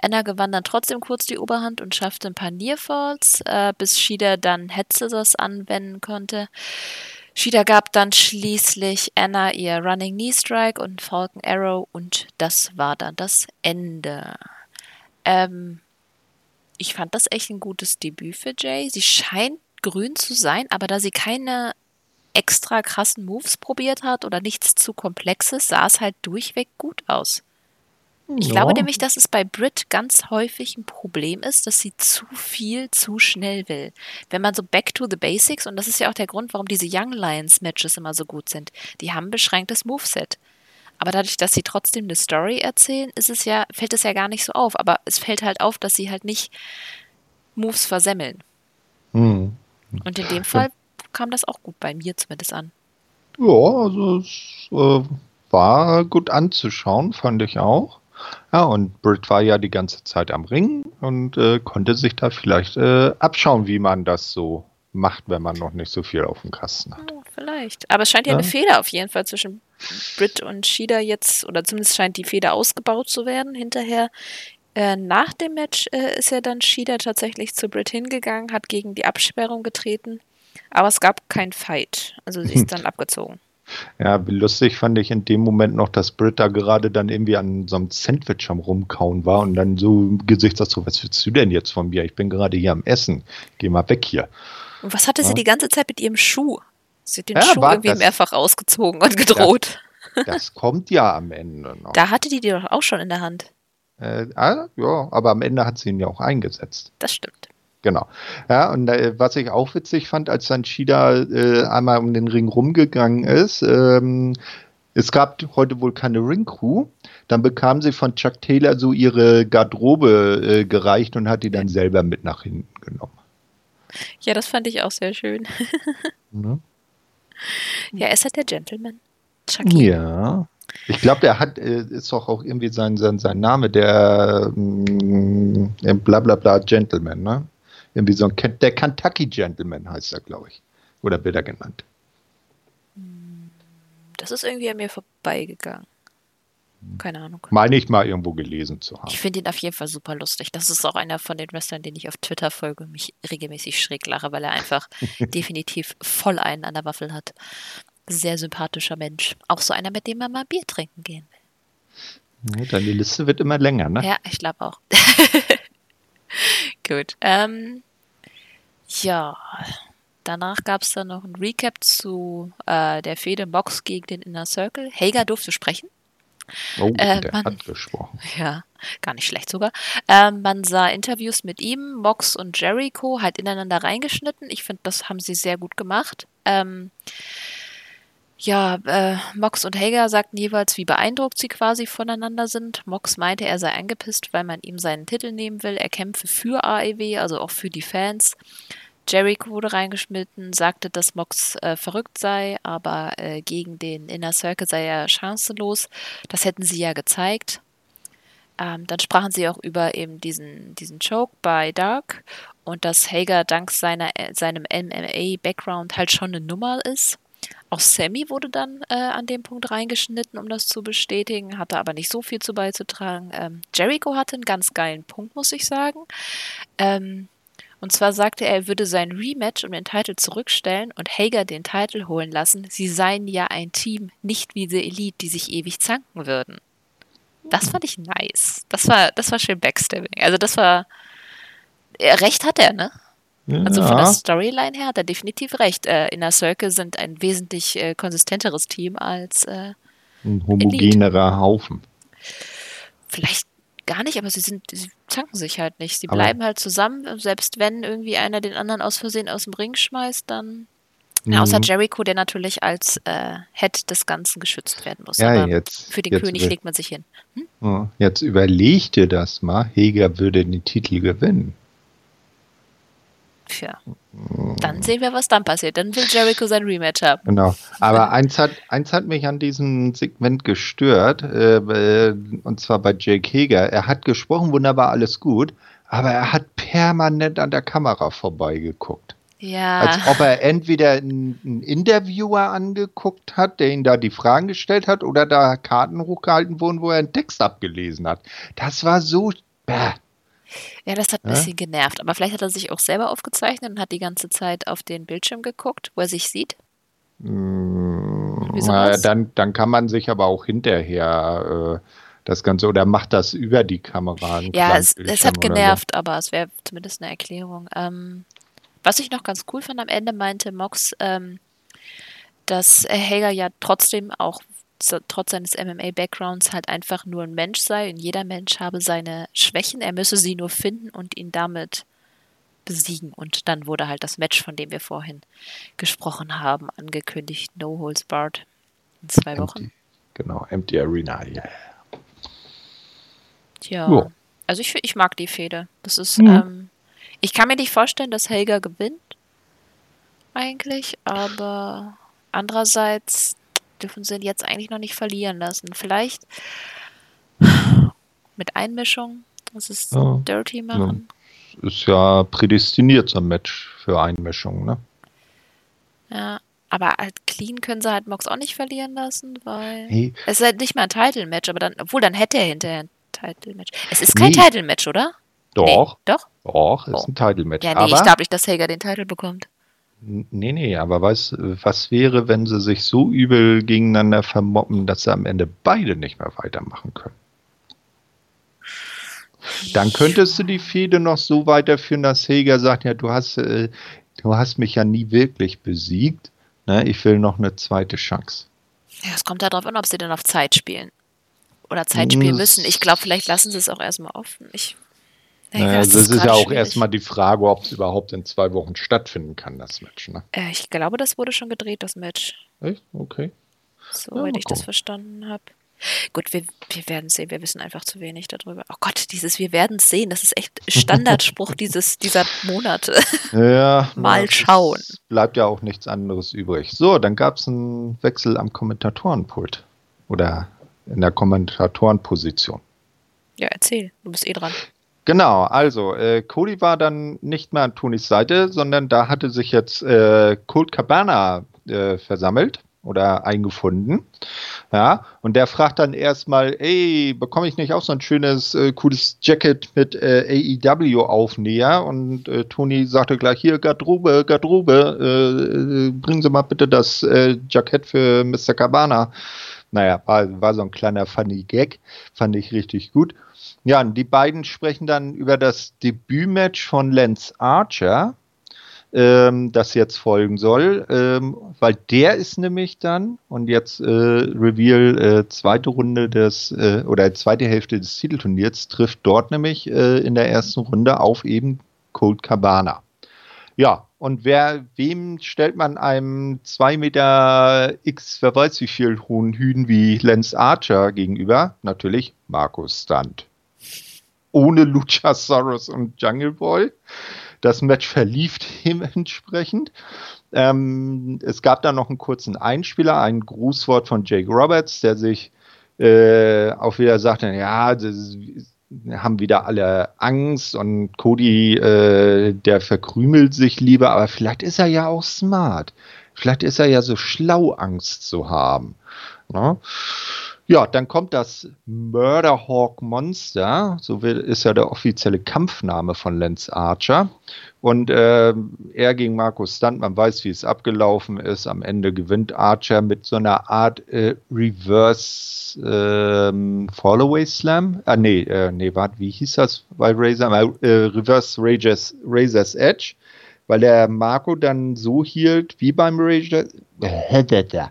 Anna gewann dann trotzdem kurz die Oberhand und schaffte ein paar Nearfalls, äh, bis Shida dann Head Scissors anwenden konnte. Shida gab dann schließlich Anna ihr Running Knee Strike und Falcon Arrow und das war dann das Ende. Ähm, ich fand das echt ein gutes Debüt für Jay. Sie scheint grün zu sein, aber da sie keine extra krassen Moves probiert hat oder nichts zu komplexes, sah es halt durchweg gut aus. Ich Ja. glaube nämlich, dass es bei Brit ganz häufig ein Problem ist, dass sie zu viel zu schnell will. Wenn man so back to the basics, und das ist ja auch der Grund, warum diese Young Lions Matches immer so gut sind, die haben ein beschränktes Moveset. Aber dadurch, dass sie trotzdem eine Story erzählen, ist es ja, fällt es ja gar nicht so auf. Aber es fällt halt auf, dass sie halt nicht Moves versemmeln. Hm. Und in dem Fall kam das auch gut bei mir zumindest an. Ja, also es äh, war gut anzuschauen, fand ich auch. Ja, und Britt war ja die ganze Zeit am Ring und äh, konnte sich da vielleicht äh, abschauen, wie man das so macht, wenn man noch nicht so viel auf dem Kasten hat. Oh, vielleicht. Aber es scheint ja, Ja. eine Fehler auf jeden Fall zwischen Britt und Shida jetzt, oder zumindest scheint die Fehler ausgebaut zu werden hinterher. Äh, nach dem Match äh, ist ja dann Shida tatsächlich zu Britt hingegangen, hat gegen die Absperrung getreten, aber es gab keinen Fight. Also sie ist dann abgezogen. Ja, wie lustig fand ich in dem Moment noch, dass Britt da gerade dann irgendwie an so einem Sandwich am Rumkauen war und dann so im Gesichtsausdruck, was willst du denn jetzt von mir? Ich bin gerade hier am Essen. Geh mal weg hier. Und was hatte sie Ja. die ganze Zeit mit ihrem Schuh? Sie hat den Ja, Schuh irgendwie das- mehrfach ausgezogen und gedroht. Das kommt ja am Ende noch. Da hatte die die doch auch schon in der Hand. Äh, ah, ja, aber am Ende hat sie ihn ja auch eingesetzt. Das stimmt. Genau. Ja, und äh, was ich auch witzig fand, als dann Shida äh, einmal um den Ring rumgegangen ist, ähm, es gab heute wohl keine Ring-Crew, dann bekam sie von Chuck Taylor so ihre Garderobe äh, gereicht und hat die dann selber mit nach hinten genommen. Ja, das fand ich auch sehr schön. Ne? Ja, ist halt der Gentleman. Chucky. Ja. Ich glaube, der hat, äh, ist doch auch irgendwie sein, sein, sein Name, der mm, äh, bla bla bla Gentleman, ne? Irgendwie so ein, der Kentucky Gentleman heißt er, glaube ich. Oder wird er genannt. Das ist irgendwie an mir vorbeigegangen. Keine Ahnung. Meine ich mal irgendwo gelesen zu haben. Ich finde ihn auf jeden Fall super lustig. Das ist auch einer von den Wrestlern, den ich auf Twitter folge und mich regelmäßig schräg lache, weil er einfach definitiv voll einen an der Waffel hat. Sehr sympathischer Mensch. Auch so einer, mit dem man mal Bier trinken gehen will. Ja, Deine Liste wird immer länger, ne? Ja, ich glaube auch. Gut. Ähm, ja. danach gab es dann noch ein Recap zu äh, der Fehde Mox gegen den Inner Circle. Hager durfte sprechen. Oh, äh, der man, hat gesprochen. Ja, gar nicht schlecht sogar. Ähm, man sah Interviews mit ihm, Mox und Jericho halt ineinander reingeschnitten. Ich finde, das haben sie sehr gut gemacht. Ähm, ja, äh, Mox und Hager sagten jeweils, wie beeindruckt sie quasi voneinander sind. Mox meinte, er sei angepisst, weil man ihm seinen Titel nehmen will. Er kämpfe für AEW, also auch für die Fans. Jericho wurde reingeschnitten, sagte, dass Mox äh, verrückt sei, aber äh, gegen den Inner Circle sei er chancenlos. Das hätten sie ja gezeigt. Ähm, dann sprachen sie auch über eben diesen, diesen Choke bei Dark und dass Hager dank seiner, äh, seinem MMA-Background halt schon eine Nummer ist. Auch Sammy wurde dann äh, an dem Punkt reingeschnitten, um das zu bestätigen, hatte aber nicht so viel zu beizutragen. Ähm, Jericho hatte einen ganz geilen Punkt, muss ich sagen. Ähm, und zwar sagte er, er würde sein Rematch um den Titel zurückstellen und Hager den Titel holen lassen. Sie seien ja ein Team, nicht wie The Elite, die sich ewig zanken würden. Das fand ich nice. Das war, das war schön Backstabbing. Also das war. Recht hat er, ne? Also von der Storyline her hat er definitiv recht. Äh, Inner Circle sind ein wesentlich äh, konsistenteres Team als äh, ein homogenerer Elite. Haufen. Vielleicht gar nicht, aber sie sind, sie zanken sich halt nicht. Sie aber bleiben halt zusammen. Selbst wenn irgendwie einer den anderen aus Versehen aus dem Ring schmeißt, dann ja, außer mhm. Jericho, der natürlich als äh, Head des Ganzen geschützt werden muss. Ja, Aber jetzt, für den jetzt König legt man sich hin. Hm? Jetzt überleg dir das mal. Heger würde den Titel gewinnen. Tja. Dann sehen wir, was dann passiert. Dann will Jericho sein Rematch haben. Genau. Aber eins hat, eins hat mich an diesem Segment gestört, äh, und zwar bei Jake Heger. Er hat gesprochen, wunderbar, alles gut, aber er hat permanent an der Kamera vorbeigeguckt. Ja. Als ob er entweder einen Interviewer angeguckt hat, der ihn da die Fragen gestellt hat, oder da Karten hochgehalten wurden, wo er einen Text abgelesen hat. Das war so. Bäh. Ja, das hat ein ja? bisschen genervt. Aber vielleicht hat er sich auch selber aufgezeichnet und hat die ganze Zeit auf den Bildschirm geguckt, wo er sich sieht. Mmh, na, dann, dann kann man sich aber auch hinterher äh, das Ganze oder macht das über die Kamera. Ja, es, es, hat genervt, so. aber es wäre zumindest eine Erklärung. Ähm, was ich noch ganz cool fand am Ende, meinte Mox, ähm, dass Hager ja trotzdem auch trotz seines MMA-Backgrounds halt einfach nur ein Mensch sei und jeder Mensch habe seine Schwächen. Er müsse sie nur finden und ihn damit besiegen. Und dann wurde halt das Match, von dem wir vorhin gesprochen haben, angekündigt. No Holds Barred in zwei empty, Wochen. Genau, Empty Arena, ja. Yeah. Tja, oh. also ich, ich mag die Fehde. Das ist, mhm. ähm, ich kann mir nicht vorstellen, dass Helga gewinnt. Eigentlich, aber andererseits dürfen sie ihn jetzt eigentlich noch nicht verlieren lassen. Vielleicht mit Einmischung, das ist ja, Dirty machen. Ja. Ist ja prädestiniert ein Match für Einmischung, ne? Ja, aber halt clean können sie halt Mox auch nicht verlieren lassen, weil hey. es ist halt nicht mal ein Title-Match, aber dann, obwohl dann hätte er hinterher ein Title-Match. Es ist kein nee. Title-Match, oder? Doch. Nee, doch? Doch, ist oh. ein Title-Match. Ja, nee, aber, ich glaube nicht, dass Hager den Titel bekommt. Nee, nee, aber was, was wäre, wenn sie sich so übel gegeneinander vermoppen, dass sie am Ende beide nicht mehr weitermachen können? Dann könntest du die Fehde noch so weiterführen, dass Hager sagt, ja, du hast, äh, du hast mich ja nie wirklich besiegt. Ne? Ich will noch eine zweite Chance. Ja, es kommt darauf an, ob sie dann auf Zeit spielen. Oder Zeit spielen müssen. Ich glaube, vielleicht lassen sie es auch erstmal offen. Ich naja, das, ist, ist ja auch erstmal die Frage, ob es überhaupt in zwei Wochen stattfinden kann, das Match. Ne? Äh, ich glaube, das wurde schon gedreht, das Match. Echt? Okay. Soweit ja, ich das verstanden habe. Gut, wir, wir werden sehen, wir wissen einfach zu wenig darüber. Oh Gott, dieses Wir werden sehen, das ist echt Standardspruch dieses, dieser Monate. Ja. Mal schauen. Bleibt ja auch nichts anderes übrig. So, dann gab es einen Wechsel am Kommentatorenpult. Oder in der Kommentatorenposition. Ja, erzähl, du bist eh dran. Genau, also äh, Cody war dann nicht mehr an Tonys Seite, sondern da hatte sich jetzt äh, Colt Cabana äh, versammelt oder eingefunden. Ja, und der fragt dann erstmal, ey, bekomme ich nicht auch so ein schönes, äh, cooles Jacket mit äh, AEW-Aufnäher? Und äh, Tony sagte gleich, hier, Garderobe, Garderobe, äh, äh, bringen Sie mal bitte das äh, Jackett für Mr. Cabana. Naja, war, war so ein kleiner funny Gag, fand ich richtig gut. Ja, und die beiden sprechen dann über das Debütmatch von Lance Archer. ähm, das jetzt folgen soll, ähm, weil der ist nämlich dann, und jetzt äh, Reveal, äh, zweite Runde des, äh, oder zweite Hälfte des Titelturniers, trifft dort nämlich äh, in der ersten Runde auf eben Colt Cabana. Ja, und wer, wem stellt man einem 2 Meter X, wer weiß wie viel hohen Hüden wie Lance Archer gegenüber? Natürlich Markus Stunt. Ohne Luchasaurus und Jungle Boy. Das Match verlief dementsprechend. Ähm, es gab da noch einen kurzen Einspieler, ein Grußwort von Jake Roberts, der sich äh, auch wieder sagte, ja, das haben wieder alle Angst und Cody, äh, der verkrümelt sich lieber, aber vielleicht ist er ja auch smart. Vielleicht ist er ja so schlau, Angst zu haben. Ne? Ja, dann kommt das Murderhawk Monster, so ist ja der offizielle Kampfname von Lance Archer. Und äh, er gegen Markus Stunt, man weiß, wie es abgelaufen ist. Am Ende gewinnt Archer mit so einer Art äh, Reverse ähm, Fallaway Slam. Ah, nee, äh, nee, warte, wie hieß das bei Razor? Äh, Reverse Razor's, Razor's Edge weil der Marco dann so hielt wie beim Razor, äh,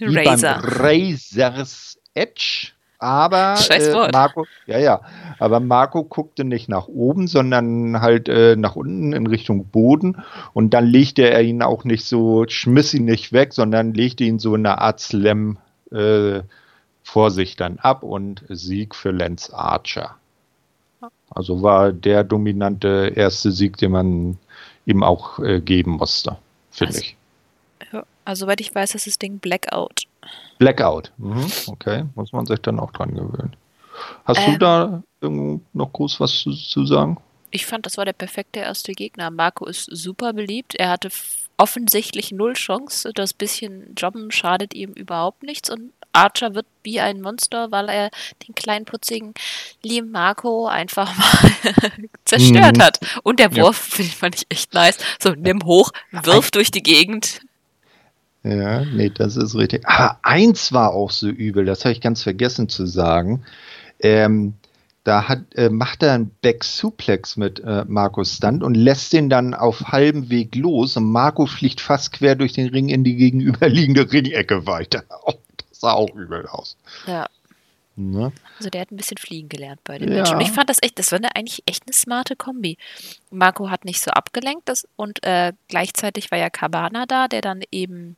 wie Razor. beim Razor's Edge, aber äh, Marco, ja, ja, aber Marco guckte nicht nach oben, sondern halt äh, nach unten in Richtung Boden und dann legte er ihn auch nicht so, schmiss ihn nicht weg, sondern legte ihn so in einer Art Slam äh, vor sich dann ab und Sieg für Lance Archer. Also war der dominante erste Sieg, den man ihm auch äh, geben musste, finde also, ich. Ja, also soweit ich weiß, ist das Ding Blackout. Blackout. Mhm. Okay, muss man sich dann auch dran gewöhnen. Hast ähm, du da noch groß was zu, zu, sagen? Ich fand, das war der perfekte erste Gegner. Marco ist super beliebt. Er hatte offensichtlich null Chance. Das bisschen Jobben schadet ihm überhaupt nichts. Und Archer wird wie ein Monster, weil er den kleinen putzigen Liam Marco einfach mal zerstört mhm. hat. Und der Wurf ja. finde ich echt nice. So, nimm hoch, wirf durch die Gegend. Ja, nee, das ist richtig. Aber eins war auch so übel, das habe ich ganz vergessen zu sagen. Ähm, da hat, äh, macht er einen Back-Suplex mit äh, Markus Stunt und lässt den dann auf halbem Weg los und Marco fliegt fast quer durch den Ring in die gegenüberliegende Ringecke weiter. das sah auch übel aus. Ja. Ne? Also der hat ein bisschen fliegen gelernt bei dem ja. Match. Und ich fand das echt, das war eine, eigentlich echt eine smarte Kombi. Marco hat nicht so abgelenkt das, und äh, gleichzeitig war ja Cabana da, der dann eben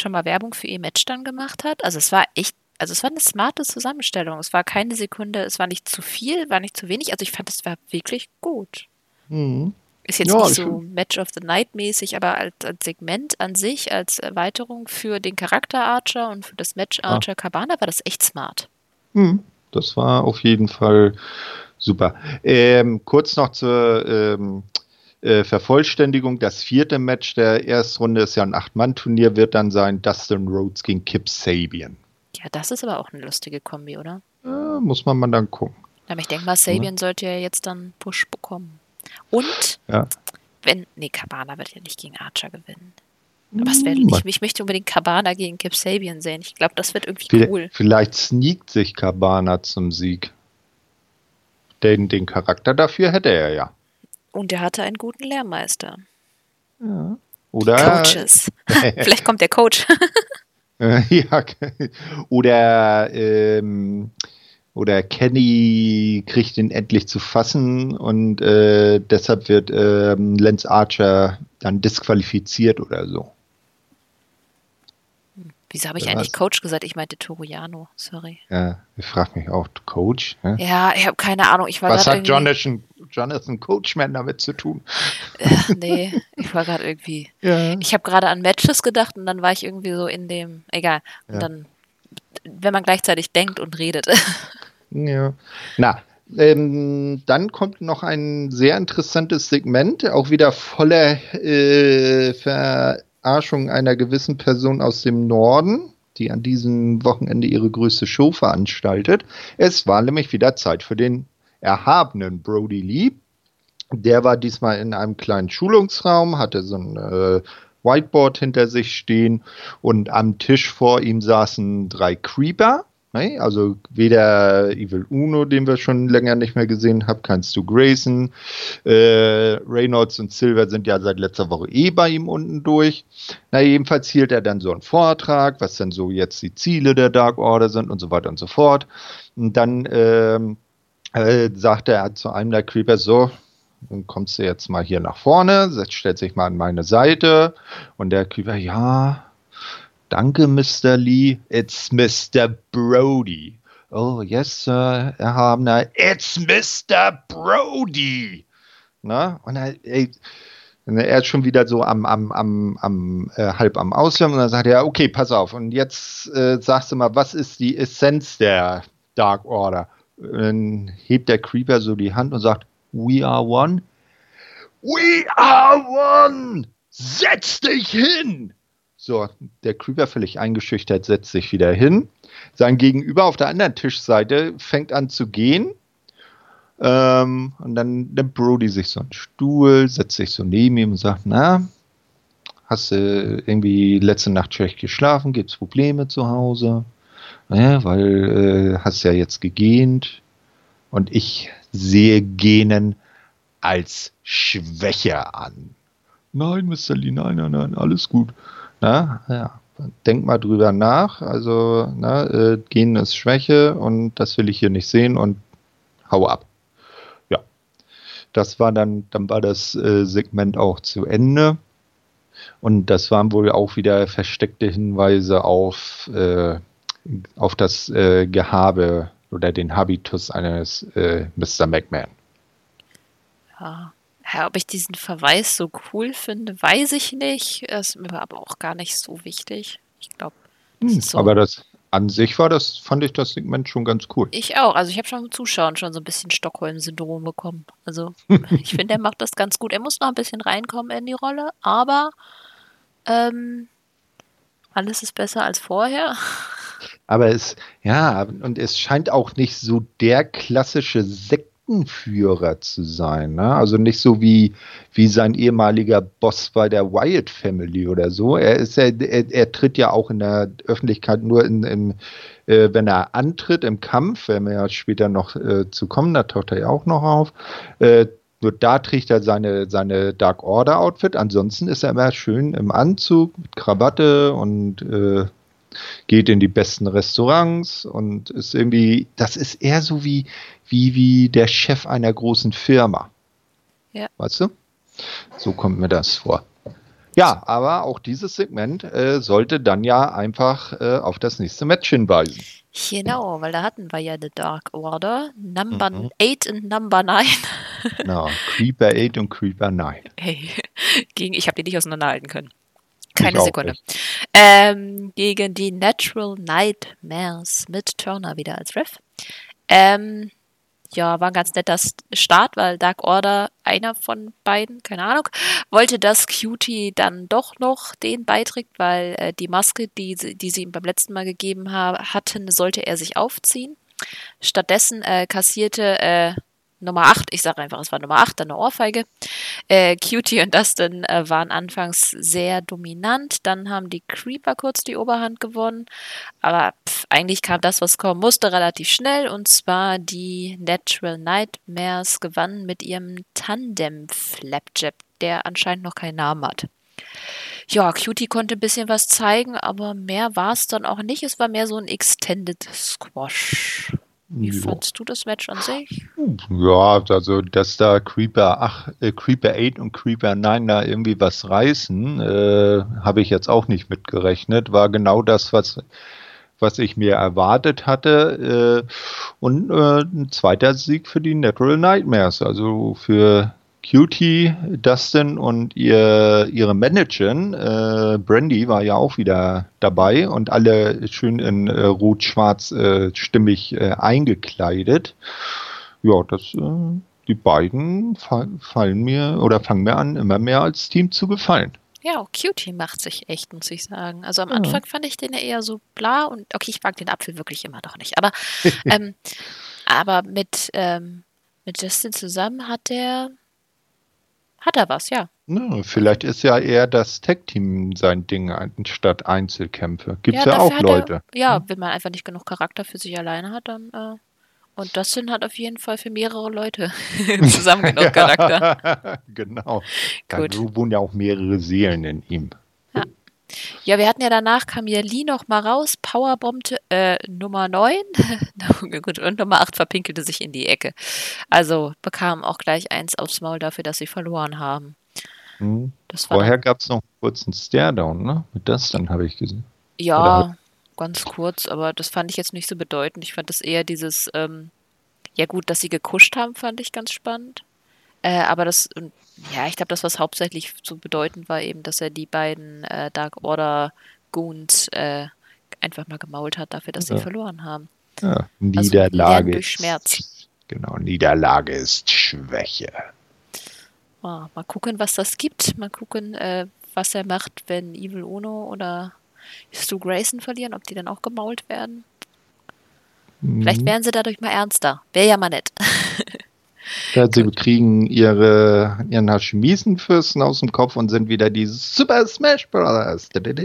schon mal Werbung für ihr Match dann gemacht hat. Also es war echt, also es war eine smarte Zusammenstellung. Es war keine Sekunde, es war nicht zu viel, war nicht zu wenig. Also ich fand, es war wirklich gut. Mhm. Ist jetzt ja, nicht so Match of the Night mäßig, aber als, als, Segment an sich, als Erweiterung für den Charakter Archer und für das Match Archer Cabana war das echt smart. Mhm. Das war auf jeden Fall super. Ähm, kurz noch zur ähm, äh, Vervollständigung. Das vierte Match der Erstrunde ist ja ein Acht-Mann-Turnier, wird dann sein Dustin Rhodes gegen Kip Sabian. Ja, das ist aber auch eine lustige Kombi, oder? Ja, muss man mal dann gucken. Aber ich denke mal, Sabian ja. sollte ja jetzt dann Push bekommen. Und ja. wenn, nee, Cabana wird ja nicht gegen Archer gewinnen. Aber es wäre nicht, ich möchte unbedingt Cabana gegen Kip Sabian sehen. Ich glaube, das wird irgendwie cool. Vielleicht sneakt sich Cabana zum Sieg. Denn den Charakter dafür hätte er ja. Und er hatte einen guten Lehrmeister. Ja. Oder. Coaches. Vielleicht kommt der Coach. ja. Oder, ähm, oder Kenny kriegt ihn endlich zu fassen und äh, deshalb wird ähm, Lance Archer dann disqualifiziert oder so. Wieso habe ich Was? eigentlich Coach gesagt? Ich meinte Toriano, sorry. Ja, ich frage mich auch, Coach? Ja, ja ich habe keine Ahnung. Ich war Was hat Jonathan, Jonathan Coachman damit zu tun? Ach, nee, ich war gerade irgendwie. Ja. Ich habe gerade an Matches gedacht und dann war ich irgendwie so in dem. Egal. Und ja. dann, wenn man gleichzeitig denkt und redet. Ja. Na, ähm, dann kommt noch ein sehr interessantes Segment, auch wieder voller äh, Ver Verarschung einer gewissen Person aus dem Norden, die an diesem Wochenende ihre größte Show veranstaltet. Es war nämlich wieder Zeit für den erhabenen Brody Lee. Der war diesmal in einem kleinen Schulungsraum, hatte so ein äh, Whiteboard hinter sich stehen und am Tisch vor ihm saßen drei Creeper. Ne? Also weder Evil Uno, den wir schon länger nicht mehr gesehen haben, kein Stu Grayson. Äh, Reynolds und Silver sind ja seit letzter Woche eh bei ihm unten durch. Na, jedenfalls hielt er dann so einen Vortrag, was denn so jetzt die Ziele der Dark Order sind und so weiter und so fort. Und dann ähm, äh, sagte er zu einem der Creepers so, dann kommst du jetzt mal hier nach vorne, stellt sich mal an meine Seite. Und der Creeper, ja, Danke, Mr. Lee. It's Mr. Brody. Oh, yes, Sir, Erhabener. It's Mr. Brody. Na, und er, ey, er ist schon wieder so am, am, am, am äh, halb am Ausland und dann sagt er, okay, pass auf. Und jetzt äh, sagst du mal, was ist die Essenz der Dark Order? Und dann hebt der Creeper so die Hand und sagt, We are one. We are one! Setz dich hin! So, der Creeper völlig eingeschüchtert setzt sich wieder hin. Sein Gegenüber auf der anderen Tischseite fängt an zu gehen. Ähm, und dann nimmt Brody sich so einen Stuhl, setzt sich so neben ihm und sagt, na, hast du irgendwie letzte Nacht schlecht geschlafen? Gibt es Probleme zu Hause? Ja, weil äh, hast ja jetzt gegähnt. Und ich sehe Genen als Schwäche an. Nein, Mr. Lee, nein, nein, nein, alles gut. Na, ja, denk mal drüber nach. Also, na, äh, Gehen ist Schwäche und das will ich hier nicht sehen und hau ab. Ja, das war dann, dann war das äh, Segment auch zu Ende. Und das waren wohl auch wieder versteckte Hinweise auf, äh, auf das äh, Gehabe oder den Habitus eines äh, Mr. McMahon. Ja, ja, ob ich diesen Verweis so cool finde, weiß ich nicht. Ist mir aber auch gar nicht so wichtig. Ich glaube. Hm, so. Aber das an sich war das, fand ich das Segment schon ganz cool. Ich auch. Also ich habe schon beim Zuschauen schon so ein bisschen Stockholm-Syndrom bekommen. Also ich finde, er macht das ganz gut. Er muss noch ein bisschen reinkommen in die Rolle, aber ähm, alles ist besser als vorher. Aber es, ja, und es scheint auch nicht so der klassische Sekt Sektenführer zu sein. Ne? Also nicht so wie, wie sein ehemaliger Boss bei der Wyatt Family oder so. Er ist ja, er, er tritt ja auch in der Öffentlichkeit nur in, in äh, wenn er antritt im Kampf, wenn wir ja später noch äh, zu kommen, da taucht er ja auch noch auf. Äh, nur da trägt er seine, seine Dark Order Outfit. Ansonsten ist er immer schön im Anzug mit Krawatte und äh, geht in die besten Restaurants und ist irgendwie, das ist eher so wie, wie, wie der Chef einer großen Firma. Ja. Weißt du? So kommt mir das vor. Ja, aber auch dieses Segment äh, sollte dann ja einfach äh, auf das nächste Match hinweisen. Genau, weil da hatten wir ja The Dark Order, Number mhm. 8 und Number 9. Genau, Creeper 8 und Creeper 9. Hey, gegen, ich habe die nicht auseinanderhalten können. Keine Sekunde. Ähm, gegen die Natural Nightmares mit Turner wieder als Ref. Ähm, ja, war ein ganz netter Start, weil Dark Order, einer von beiden, keine Ahnung, wollte, dass Cutie dann doch noch den beiträgt, weil äh, die Maske, die, die sie ihm beim letzten Mal gegeben ha hatten, sollte er sich aufziehen. Stattdessen äh, kassierte äh, Nummer 8, ich sage einfach, es war Nummer 8, dann eine Ohrfeige. Äh, Cutie und Dustin äh, waren anfangs sehr dominant, dann haben die Creeper kurz die Oberhand gewonnen, aber pff, eigentlich kam das, was kommen musste, relativ schnell und zwar die Natural Nightmares gewannen mit ihrem Tandem Flapjab, der anscheinend noch keinen Namen hat. Ja, Cutie konnte ein bisschen was zeigen, aber mehr war es dann auch nicht. Es war mehr so ein Extended Squash. Wie ja. fandst du das Match an sich? Ja, also dass da Creeper 8, äh, Creeper 8 und Creeper 9 da irgendwie was reißen, äh, habe ich jetzt auch nicht mitgerechnet. War genau das, was, was ich mir erwartet hatte. Äh, und äh, ein zweiter Sieg für die Natural Nightmares, also für Cutie, Dustin und ihr, ihre Managerin, äh, Brandy, war ja auch wieder dabei und alle schön in äh, rot-schwarz äh, stimmig äh, eingekleidet. Ja, das, äh, die beiden fallen mir oder fangen mir an, immer mehr als Team zu gefallen. Ja, auch Cutie macht sich echt, muss ich sagen. Also am ja. Anfang fand ich den ja eher so bla und okay, ich mag den Apfel wirklich immer noch nicht. Aber, ähm, aber mit, ähm, mit Justin zusammen hat der hat er was, ja. Na, vielleicht ist ja eher das Tag-Team sein Ding anstatt Einzelkämpfe. Gibt es ja, ja auch Leute. Er, ja, wenn man einfach nicht genug Charakter für sich alleine hat, dann. Äh, und Dustin hat auf jeden Fall für mehrere Leute zusammen genug Charakter. genau. Da wohnen ja auch mehrere Seelen in ihm. Ja. Wir hatten ja danach, kam ja Lee noch mal raus, powerbombte äh, Nummer 9 Gut, und Nummer 8 verpinkelte sich in die Ecke. Also bekamen auch gleich eins aufs Maul dafür, dass sie verloren haben. Mhm. Vorher gab es noch kurz einen Stare-Down, ne? Mit das dann habe ich gesehen. Ja, ganz kurz, aber das fand ich jetzt nicht so bedeutend. Ich fand das eher dieses, ähm, ja gut, dass sie gekuscht haben, fand ich ganz spannend. Äh, aber das, ja, ich glaube, das, was hauptsächlich so bedeutend war, eben, dass er die beiden äh, Dark Order Goons äh, einfach mal gemault hat dafür, dass ja. sie verloren haben. Ja, also, Niederlage. Also, Schmerz. Genau, Niederlage ist Schwäche. Oh, mal gucken, was das gibt. Mal gucken, äh, was er macht, wenn Evil Uno oder Stu Grayson verlieren, ob die dann auch gemault werden. Mhm. Vielleicht werden sie dadurch mal ernster. Wäre ja mal nett. Ja, sie kriegen ihre, ihren Hashimisen-Fürsten aus dem Kopf und sind wieder die Super Smash Brothers. Würde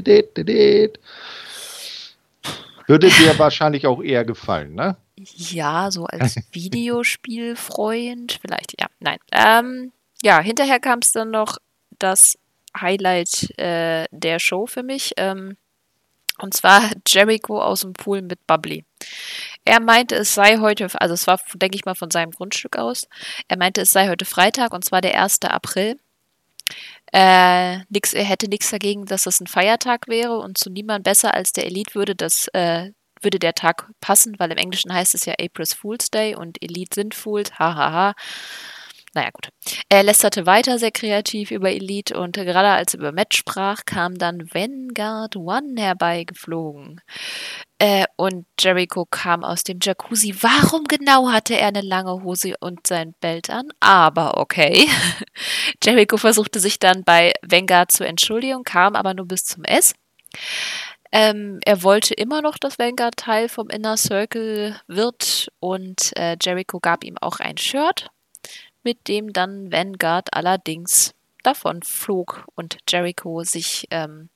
dir wahrscheinlich auch eher gefallen, ne? Ja, so als Videospielfreund vielleicht, ja. Nein. Ähm, ja, hinterher kam es dann noch das Highlight äh, der Show für mich. Ähm, und zwar Jericho aus dem Pool mit Bubbly. Er meinte, es sei heute, also es war, denke ich mal, von seinem Grundstück aus. Er meinte, es sei heute Freitag und zwar der 1. April. Äh, nix, er hätte nichts dagegen, dass es ein Feiertag wäre und zu niemand besser als der Elite würde das äh, würde der Tag passen, weil im Englischen heißt es ja April's Fool's Day und Elite sind Fools, hahaha. Naja, gut. Er lästerte weiter sehr kreativ über Elite und gerade als er über Match sprach, kam dann Vanguard One herbeigeflogen. Äh, und Jericho kam aus dem Jacuzzi. Warum genau hatte er eine lange Hose und sein Belt an? Aber okay. Jericho versuchte sich dann bei Vanguard zu entschuldigen, kam aber nur bis zum S. Ähm, er wollte immer noch, dass Vanguard Teil vom Inner Circle wird und äh, Jericho gab ihm auch ein Shirt mit dem dann Vanguard allerdings davon flog und Jericho sich ähm,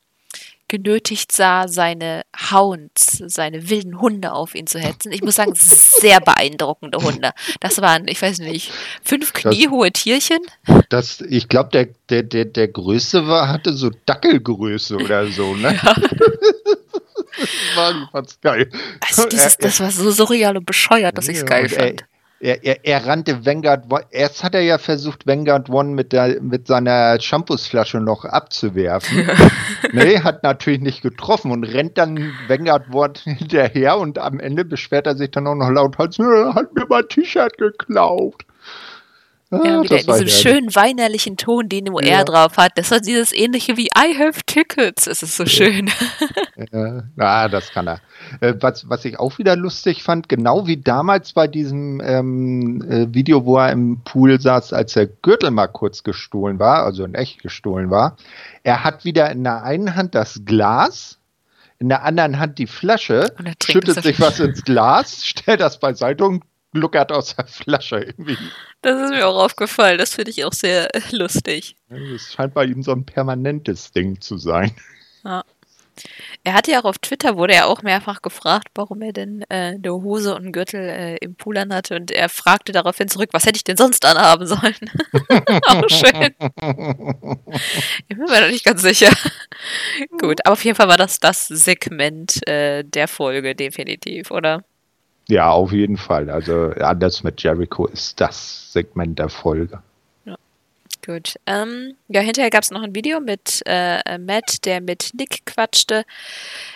genötigt sah, seine Hounds, seine wilden Hunde auf ihn zu hetzen. Ich muss sagen, sehr beeindruckende Hunde. Das waren, ich weiß nicht, fünf kniehohe Tierchen. Das, ich glaube, der, der, der, der größte war, hatte so Dackelgröße oder so, ne? Ja. das war, geil. Also dieses, das war so surreal und bescheuert, dass ich es geil fand. Er, er, er, rannte Vanguard Erst hat er ja versucht, Vanguard One mit, der, mit seiner Shampoosflasche noch abzuwerfen. nee, hat natürlich nicht getroffen und rennt dann Vanguard One hinterher und am Ende beschwert er sich dann auch noch laut, hat mir mein T-Shirt geklaut. Ah, ja, wieder in diesem schönen weinerlichen Ton, den nur ja. er drauf hat. Das hat dieses ähnliche wie I have tickets. Es ist so schön. Ja, ah, das kann er. Äh, was, was ich auch wieder lustig fand, genau wie damals bei diesem ähm, äh, Video, wo er im Pool saß, als der Gürtel mal kurz gestohlen war, also in echt gestohlen war. Er hat wieder in der einen Hand das Glas, in der anderen Hand die Flasche, schüttet sich was ins Glas, stellt das beiseite und gluckert aus der Flasche irgendwie. Das ist mir auch aufgefallen. Das finde ich auch sehr lustig. Es scheint bei ihm so ein permanentes Ding zu sein. Ja. Er hatte ja auch auf Twitter, wurde er auch mehrfach gefragt, warum er denn äh, eine Hose und einen Gürtel äh, im Pool hatte. Und er fragte daraufhin zurück, was hätte ich denn sonst anhaben sollen? auch schön. ich bin mir noch nicht ganz sicher. Gut, aber auf jeden Fall war das das Segment äh, der Folge, definitiv, oder? Ja, auf jeden Fall. Also anders mit Jericho ist das Segment der Folge. Gut. Ähm, ja, hinterher gab es noch ein Video mit äh, Matt, der mit Nick quatschte.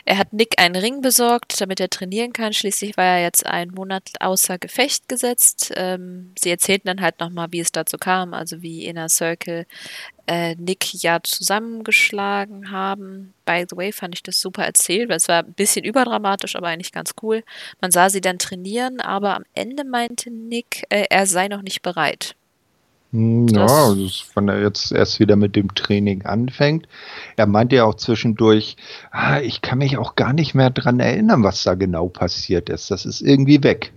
Er hat Nick einen Ring besorgt, damit er trainieren kann. Schließlich war er jetzt einen Monat außer Gefecht gesetzt. Ähm, sie erzählten dann halt nochmal, wie es dazu kam, also wie Inner Circle äh, Nick ja zusammengeschlagen haben. By the way, fand ich das super erzählt, weil es war ein bisschen überdramatisch, aber eigentlich ganz cool. Man sah sie dann trainieren, aber am Ende meinte Nick, äh, er sei noch nicht bereit. Hm, ja, also wenn er jetzt erst wieder mit dem Training anfängt. Er meinte ja auch zwischendurch, ah, ich kann mich auch gar nicht mehr dran erinnern, was da genau passiert ist. Das ist irgendwie weg.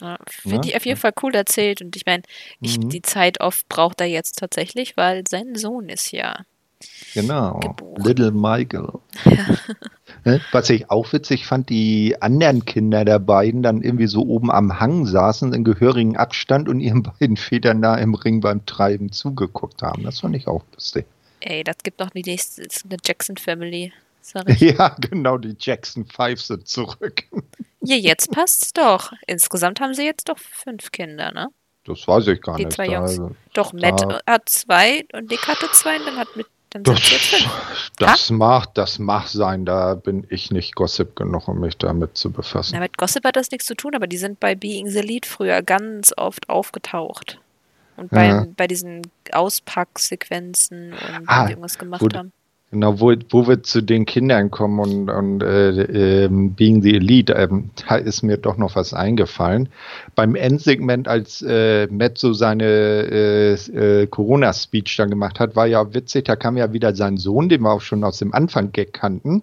Ja, Finde ich auf jeden Fall cool erzählt. Und ich meine, mhm. die Zeit oft braucht er jetzt tatsächlich, weil sein Sohn ist ja. Genau. Geboren. Little Michael. Ja. Ne, was ich auch witzig fand, die anderen Kinder der beiden dann irgendwie so oben am Hang saßen in gehörigem Abstand und ihren beiden Vätern da im Ring beim Treiben zugeguckt haben. Das fand ich auch lustig. Ey, das gibt doch die nächste, eine Jackson Family. Ja, genau, die Jackson Five sind zurück. Ja, jetzt passt's doch. Insgesamt haben sie jetzt doch fünf Kinder, ne? Das weiß ich gar die nicht. Die zwei Jungs. Also, doch, Matt hat zwei und Nick hatte zwei und dann hat mit dann das, das mag, das mag sein, da bin ich nicht Gossip genug, um mich damit zu befassen. Na, mit Gossip hat das nichts zu tun, aber die sind bei Being the Lead früher ganz oft aufgetaucht. Und beim, ja. bei diesen Auspacksequenzen und ah, die irgendwas gemacht wo, haben. Genau, wo, wo wir zu den Kindern kommen und, und äh, äh, Being the Elite, äh, da ist mir doch noch was eingefallen. Beim Endsegment, als äh, Matt so seine äh, äh, Corona-Speech dann gemacht hat, war ja witzig, da kam ja wieder sein Sohn, den wir auch schon aus dem Anfang-Gag kannten,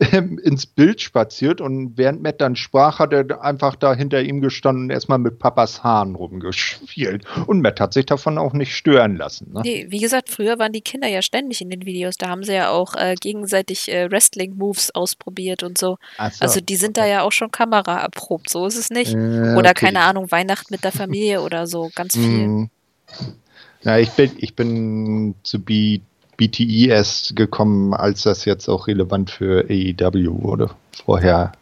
ähm, ins Bild spaziert und während Matt dann sprach, hat er einfach da hinter ihm gestanden und erstmal mit Papas Haaren rumgespielt. Und Matt hat sich davon auch nicht stören lassen. Ne? Nee, wie gesagt, früher waren die Kinder ja ständig in den Videos. Da haben sie ja auch äh, gegenseitig äh, Wrestling-Moves ausprobiert und so. so. Also die sind da ja auch schon Kamera erprobt, so ist es nicht. Äh, oder okay. keine Ahnung, Weihnachten mit der Familie oder so, ganz viel. Mm. Ja, ich bin, ich bin zu Beat BTE erst gekommen, als das jetzt auch relevant für AEW wurde. Vorher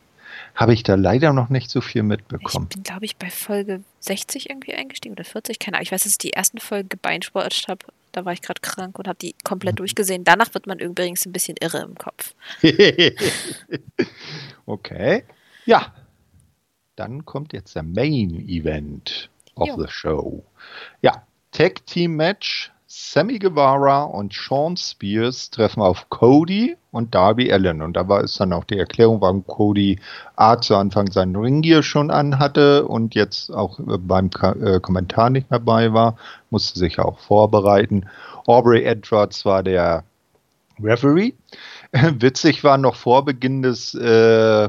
habe ich da leider noch nicht so viel mitbekommen. Ich bin, glaube ich, bei Folge 60 irgendwie eingestiegen oder 40, keine Ahnung. Ich weiß, dass ich die ersten Folge Beinsport habe. Da war ich gerade krank und habe die komplett mhm. durchgesehen. Danach wird man übrigens ein bisschen irre im Kopf. okay. Ja. Dann kommt jetzt der Main Event of jo. the Show. Ja, Tag Team Match Sammy Guevara und Sean Spears treffen auf Cody und Darby Allen. Und da war es dann auch die Erklärung, warum Cody A zu Anfang seinen Ringgear schon anhatte und jetzt auch äh, beim äh, Kommentar nicht mehr bei war, musste sich auch vorbereiten. Aubrey Edwards war der Referee. Witzig war noch vor Beginn des äh,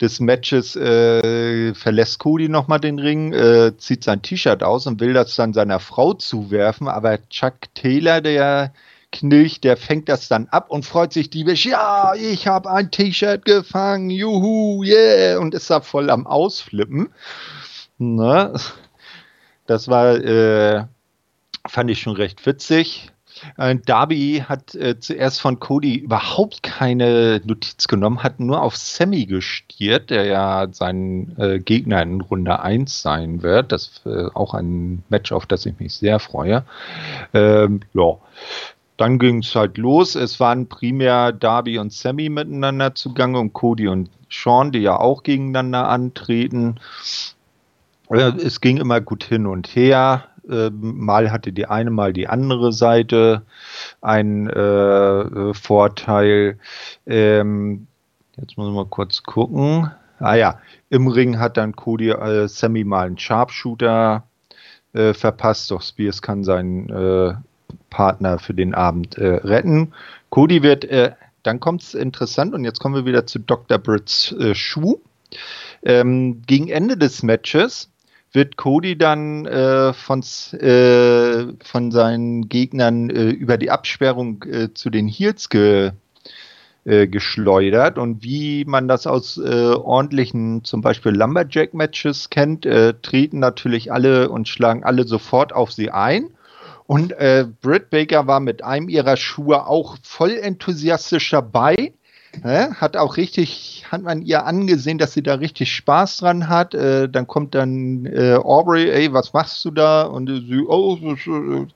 des Matches äh, verlässt Cody nochmal den Ring, äh, zieht sein T-Shirt aus und will das dann seiner Frau zuwerfen, aber Chuck Taylor, der Knilch, der fängt das dann ab und freut sich diebisch, ja, ich habe ein T-Shirt gefangen, juhu, yeah, und ist da voll am Ausflippen. Ne? Das war, äh, fand ich schon recht witzig. Äh, Darby hat äh, zuerst von Cody überhaupt keine Notiz genommen, hat nur auf Sammy gestiert, der ja sein äh, Gegner in Runde 1 sein wird. Das ist äh, auch ein Match, auf das ich mich sehr freue. Ähm, ja. Dann ging es halt los. Es waren primär Darby und Sammy miteinander zugange und Cody und Sean, die ja auch gegeneinander antreten. Äh, es ging immer gut hin und her. Ähm, mal hatte die eine, mal die andere Seite einen äh, Vorteil. Ähm, jetzt muss ich mal kurz gucken. Ah ja, im Ring hat dann Cody äh, Sammy mal einen Sharpshooter äh, verpasst, doch Spears kann seinen äh, Partner für den Abend äh, retten. Cody wird, äh, dann kommt es interessant und jetzt kommen wir wieder zu Dr. Britts Schuh. Ähm, gegen Ende des Matches wird Cody dann äh, von, äh, von seinen Gegnern äh, über die Absperrung äh, zu den Heels ge, äh, geschleudert. Und wie man das aus äh, ordentlichen, zum Beispiel Lumberjack-Matches kennt, treten natürlich alle und schlagen alle sofort auf sie ein. Und Britt Baker war mit einem ihrer Schuhe auch voll enthusiastisch dabei Ne? Hat auch richtig, hat man ihr angesehen, dass sie da richtig Spaß dran hat. Äh, dann kommt dann äh, Aubrey, ey, was machst du da? Und sie, oh,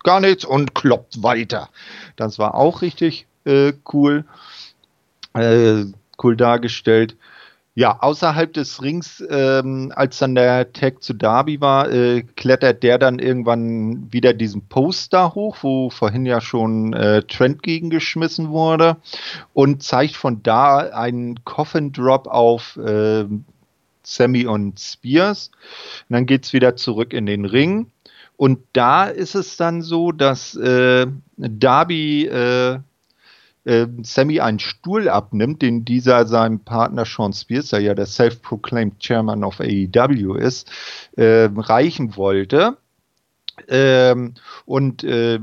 gar nichts und kloppt weiter. Das war auch richtig äh, cool, äh, cool dargestellt. Ja, außerhalb des Rings, ähm, als dann der Tag zu Darby war, äh, klettert der dann irgendwann wieder diesen Poster hoch, wo vorhin ja schon äh, Trent gegengeschmissen wurde und zeigt von da einen Coffin Drop auf äh, Sammy und Spears. Und dann geht's wieder zurück in den Ring. Und da ist es dann so, dass äh, Darby äh, äh, Sammy einen Stuhl abnimmt, den dieser seinem Partner Sean Spears, der ja der self-proclaimed Chairman of AEW ist, äh, reichen wollte. Ähm, und äh,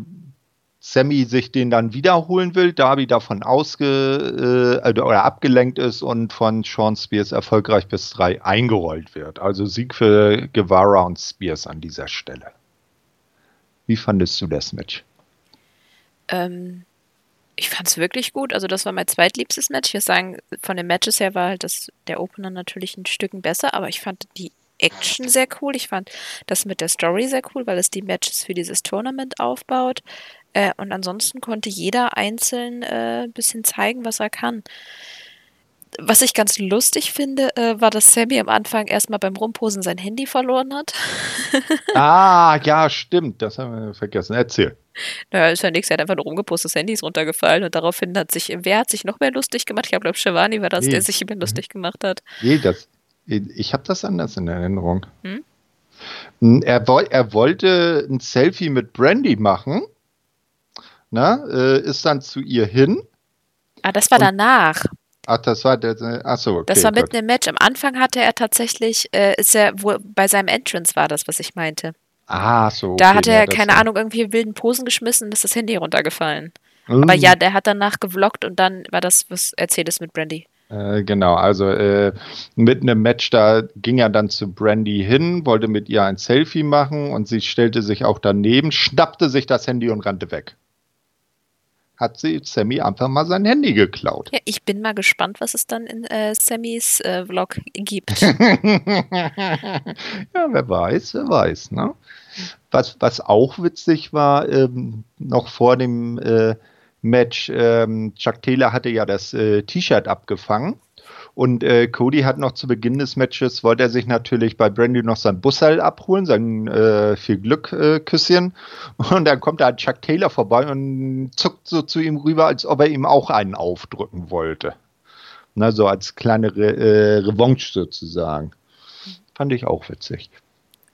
Sammy sich den dann wiederholen will, Darby davon ausge äh, oder abgelenkt ist und von Sean Spears erfolgreich bis drei eingerollt wird. Also Sieg für Guevara und Spears an dieser Stelle. Wie fandest du das Match? Ähm, ich fand es wirklich gut. Also das war mein zweitliebstes Match. Ich würde sagen, von den Matches her war halt das, der Opener natürlich ein Stück besser, aber ich fand die Action sehr cool. Ich fand das mit der Story sehr cool, weil es die Matches für dieses Tournament aufbaut. Äh, und ansonsten konnte jeder einzeln äh, ein bisschen zeigen, was er kann. Was ich ganz lustig finde, äh, war, dass Sammy am Anfang erstmal beim Rumposen sein Handy verloren hat. ah, ja, stimmt. Das haben wir vergessen. Erzähl. Naja, ist ja nichts. Er hat einfach nur rumgepostet, das Handy ist runtergefallen und daraufhin hat sich, wer hat sich noch mehr lustig gemacht? Ich glaube, Shivani war das, nee. der sich immer lustig gemacht hat. Nee, das, ich habe das anders in Erinnerung. Hm? er, er wollte ein Selfie mit Brandy machen na, äh, ist dann zu ihr hin. Ah, das war danach. Ach, das war der. Achso, okay. Das war mitten im Match. Am Anfang hatte er tatsächlich, äh, ist er, wo, bei seinem Entrance war das, was ich meinte. Ah, so. Okay, da hat er, ja, keine Ahnung, irgendwie wilden Posen geschmissen und ist das Handy runtergefallen. Mhm. Aber ja, der hat danach gevloggt und dann war das, was erzählt ist mit Brandy. Äh, genau, also äh, mitten im Match, da ging er dann zu Brandy hin, wollte mit ihr ein Selfie machen und sie stellte sich auch daneben, schnappte sich das Handy und rannte weg hat sie Sammy einfach mal sein Handy geklaut. Ja, ich bin mal gespannt, was es dann in äh, Sammys äh, Vlog gibt. ja, wer weiß, wer weiß. Ne? Was, was auch witzig war, ähm, noch vor dem äh, Match, ähm, Chuck Taylor hatte ja das äh, T-Shirt abgefangen und äh, Cody hat noch zu Beginn des Matches, wollte er sich natürlich bei Brandy noch sein Busseil abholen, sein äh, viel Glück äh, Küsschen. Und dann kommt da Chuck Taylor vorbei und zuckt so zu ihm rüber, als ob er ihm auch einen aufdrücken wollte. Na, so als kleine Re äh, Revanche sozusagen. Fand ich auch witzig.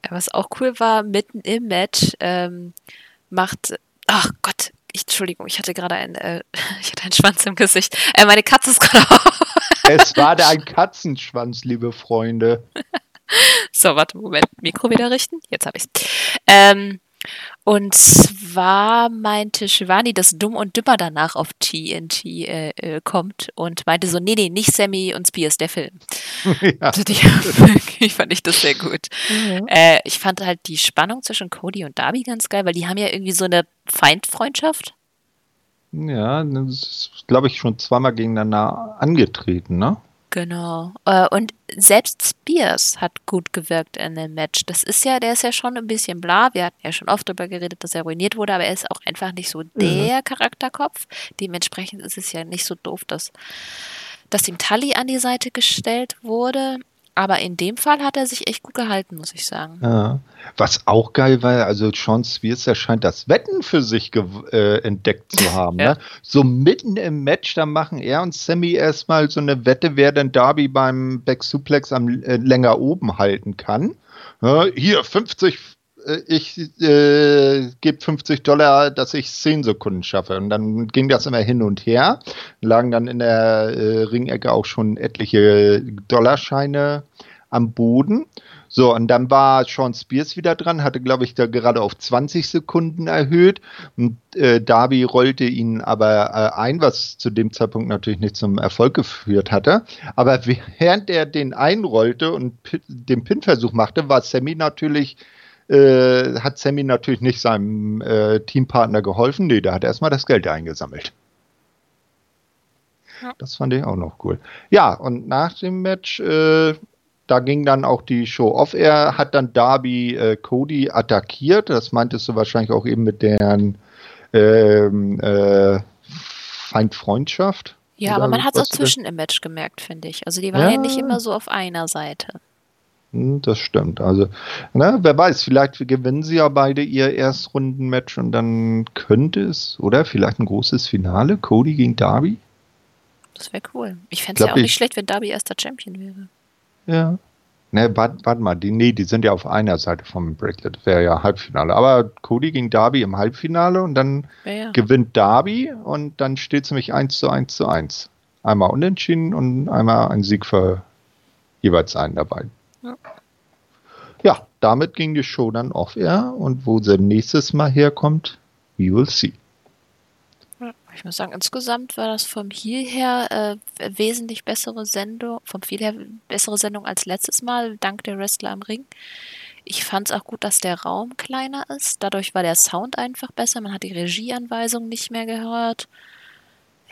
Was auch cool war, mitten im Match ähm, macht, ach Gott, ich, Entschuldigung, ich hatte gerade einen, äh, ich hatte einen Schwanz im Gesicht. Äh, meine Katze ist gerade Es war da ein Katzenschwanz, liebe Freunde. so, warte, Moment. Mikro wieder richten? Jetzt habe ich es. Ähm, und zwar meinte Shivani, dass Dumm und Dümmer danach auf TNT äh, äh, kommt und meinte so, nee, nee, nicht Sammy und Spears, der Film. Ja. Also die, ich fand ich das sehr gut. Mhm. Äh, ich fand halt die Spannung zwischen Cody und Darby ganz geil, weil die haben ja irgendwie so eine Feindfreundschaft. Ja, das ist, glaube ich, schon zweimal gegeneinander angetreten, ne? Genau. Äh, und selbst Spears hat gut gewirkt in dem Match. Das ist ja, der ist ja schon ein bisschen bla. Wir hatten ja schon oft darüber geredet, dass er ruiniert wurde, aber er ist auch einfach nicht so der mhm. Charakterkopf. Dementsprechend ist es ja nicht so doof, dass, dass ihm Tully an die Seite gestellt wurde. Aber in dem Fall hat er sich echt gut gehalten, muss ich sagen. Ja. Was auch geil war, also Sean Spears, der scheint das Wetten für sich äh, entdeckt zu haben. ja. ne? So mitten im Match, da machen er und Sammy erstmal so eine Wette, wer denn Darby beim Back Suplex am äh, länger oben halten kann. Ja, hier 50 äh, ich äh, gebe 50 Dollar, dass ich 10 Sekunden schaffe. Und dann ging das immer hin und her. Lagen dann in der äh, Ringecke auch schon etliche Dollarscheine am Boden. So, und dann war Sean Spears wieder dran, hatte, glaube ich, da gerade auf 20 Sekunden erhöht. Und äh, Darby rollte ihn aber äh, ein, was zu dem Zeitpunkt natürlich nicht zum Erfolg geführt hatte. Aber während er den einrollte und den Pin-Versuch machte, war Sammy natürlich äh, hat Sammy natürlich nicht seinem äh, Teampartner geholfen. Nee, der hat erstmal das Geld eingesammelt. Ja. Das fand ich auch noch cool. Ja, und nach dem Match, äh, da ging dann auch die Show off. Er hat dann Darby äh, Cody attackiert. Das meintest du wahrscheinlich auch eben mit deren ähm, äh, Feindfreundschaft. Ja, aber man hat es auch zwischen im Match gemerkt, finde ich. Also die waren ja. ja nicht immer so auf einer Seite. Hm, das stimmt. Also, ne, wer weiß, vielleicht gewinnen sie ja beide ihr Erstrundenmatch und dann könnte es, oder? Vielleicht ein großes Finale, Cody gegen Darby. Das wäre cool. Ich fände es ja auch nicht schlecht, wenn Darby erster Champion wäre. Ja. Ne, warte wart mal, die, nee, die sind ja auf einer Seite vom Bracelet, wäre ja Halbfinale. Aber Cody gegen Darby im Halbfinale und dann Ja, ja. gewinnt Darby und dann steht es nämlich 1 zu 1 zu 1. Einmal unentschieden und einmal ein Sieg für jeweils einen dabei. Ja. Ja, damit ging die Show dann off-air und wo sie nächstes Mal herkommt, we will see. Ich muss sagen, insgesamt war das vom Heel her äh, wesentlich bessere Sendung, vom Feel her bessere Sendung als letztes Mal, dank der Wrestler am Ring. Ich fand es auch gut, dass der Raum kleiner ist. Dadurch war der Sound einfach besser. Man hat die Regieanweisungen nicht mehr gehört.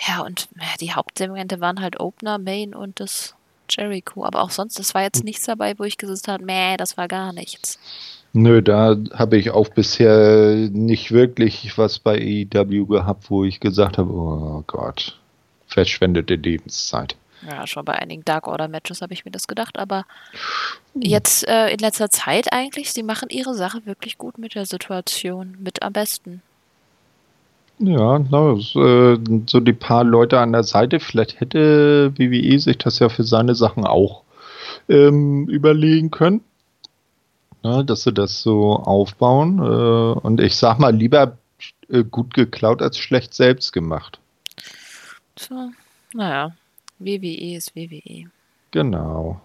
Ja, und ja, die Hauptsegmente waren halt Opener, Main und das Jericho. Aber auch sonst, es war jetzt nichts dabei, wo ich gesagt habe, meh, das war gar nichts. Nö, da habe ich auch bisher nicht wirklich was bei AEW gehabt, wo ich gesagt habe, oh Gott, verschwendete Lebenszeit. Ja, schon bei einigen Dark Order Matches habe ich mir das gedacht, aber jetzt äh, in letzter Zeit eigentlich, sie machen ihre Sache wirklich gut mit der Situation, mit am besten. Ja, äh, so die paar Leute an der Seite, vielleicht hätte WWE sich das ja für seine Sachen auch ähm, überlegen können, ne, dass sie das so aufbauen. Äh, und ich sag mal, lieber äh, gut geklaut als schlecht selbst gemacht. So, naja, WWE ist WWE. Genau.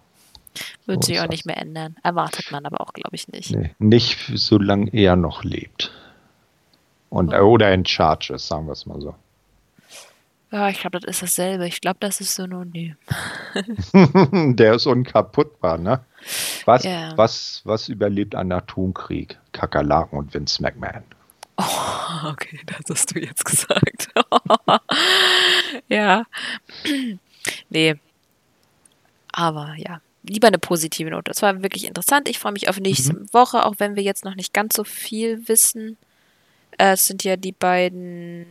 Wird So sich auch das. nicht mehr ändern. Erwartet man aber auch, glaube ich, nicht. Nee, nicht solange er noch lebt. Und, oder in Charge ist, sagen wir es mal so. Ja, ich glaube, das ist dasselbe. Ich glaube, das ist synonym. Der ist unkaputtbar, ne? Was, Ja. was, was überlebt einen Atomkrieg? Kakerlaken und Vince McMahon. Oh, okay, das hast du jetzt gesagt. ja. nee. Aber ja, lieber eine positive Note. Das war wirklich interessant. Ich freue mich auf nächste Woche, auch wenn wir jetzt noch nicht ganz so viel wissen. Äh, Es sind ja die beiden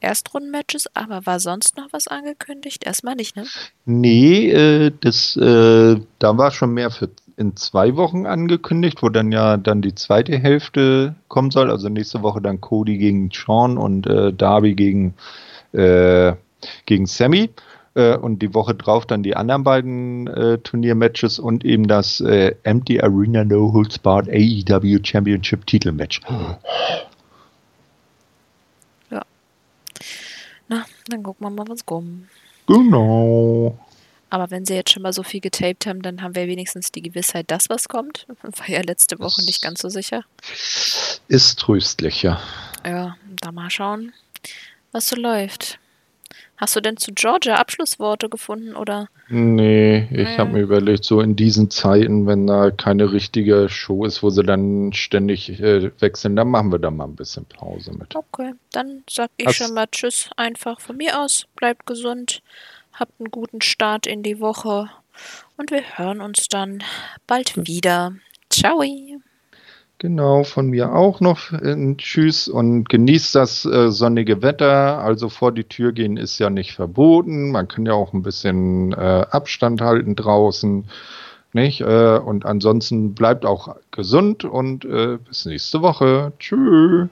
Erstrunden-Matches, aber war sonst noch was angekündigt? Erstmal nicht, ne? Nee, äh, das, äh, da war schon mehr für in zwei Wochen angekündigt, wo dann ja dann die zweite Hälfte kommen soll. Also nächste Woche dann Cody gegen Sean und äh, Darby gegen, äh, gegen Sammy. Äh, und die Woche drauf dann die anderen beiden äh, Turniermatches und eben das äh, Empty Arena No Holds Barred AEW Championship Titelmatch. Na, dann gucken wir mal, was kommt. Genau. Aber wenn sie jetzt schon mal so viel getaped haben, dann haben wir wenigstens die Gewissheit, dass was kommt. War ja letzte Woche nicht ganz so sicher. Ist tröstlich, ja. Ja, da mal schauen, was so läuft. Hast du denn zu Georgia Abschlussworte gefunden oder? Nee, ich Nee. habe mir überlegt, so in diesen Zeiten, wenn da keine richtige Show ist, wo sie dann ständig äh, wechseln, dann machen wir da mal ein bisschen Pause mit. Okay, dann sag ich Hast- schon mal Tschüss einfach von mir aus. Bleibt gesund, habt einen guten Start in die Woche und wir hören uns dann bald wieder. Ciao. Genau, von mir auch noch ein Tschüss und genießt das äh, sonnige Wetter. Also vor die Tür gehen ist ja nicht verboten. Man kann ja auch ein bisschen äh, Abstand halten draußen. Nicht? Äh, und ansonsten bleibt auch gesund und äh, bis nächste Woche. Tschüss.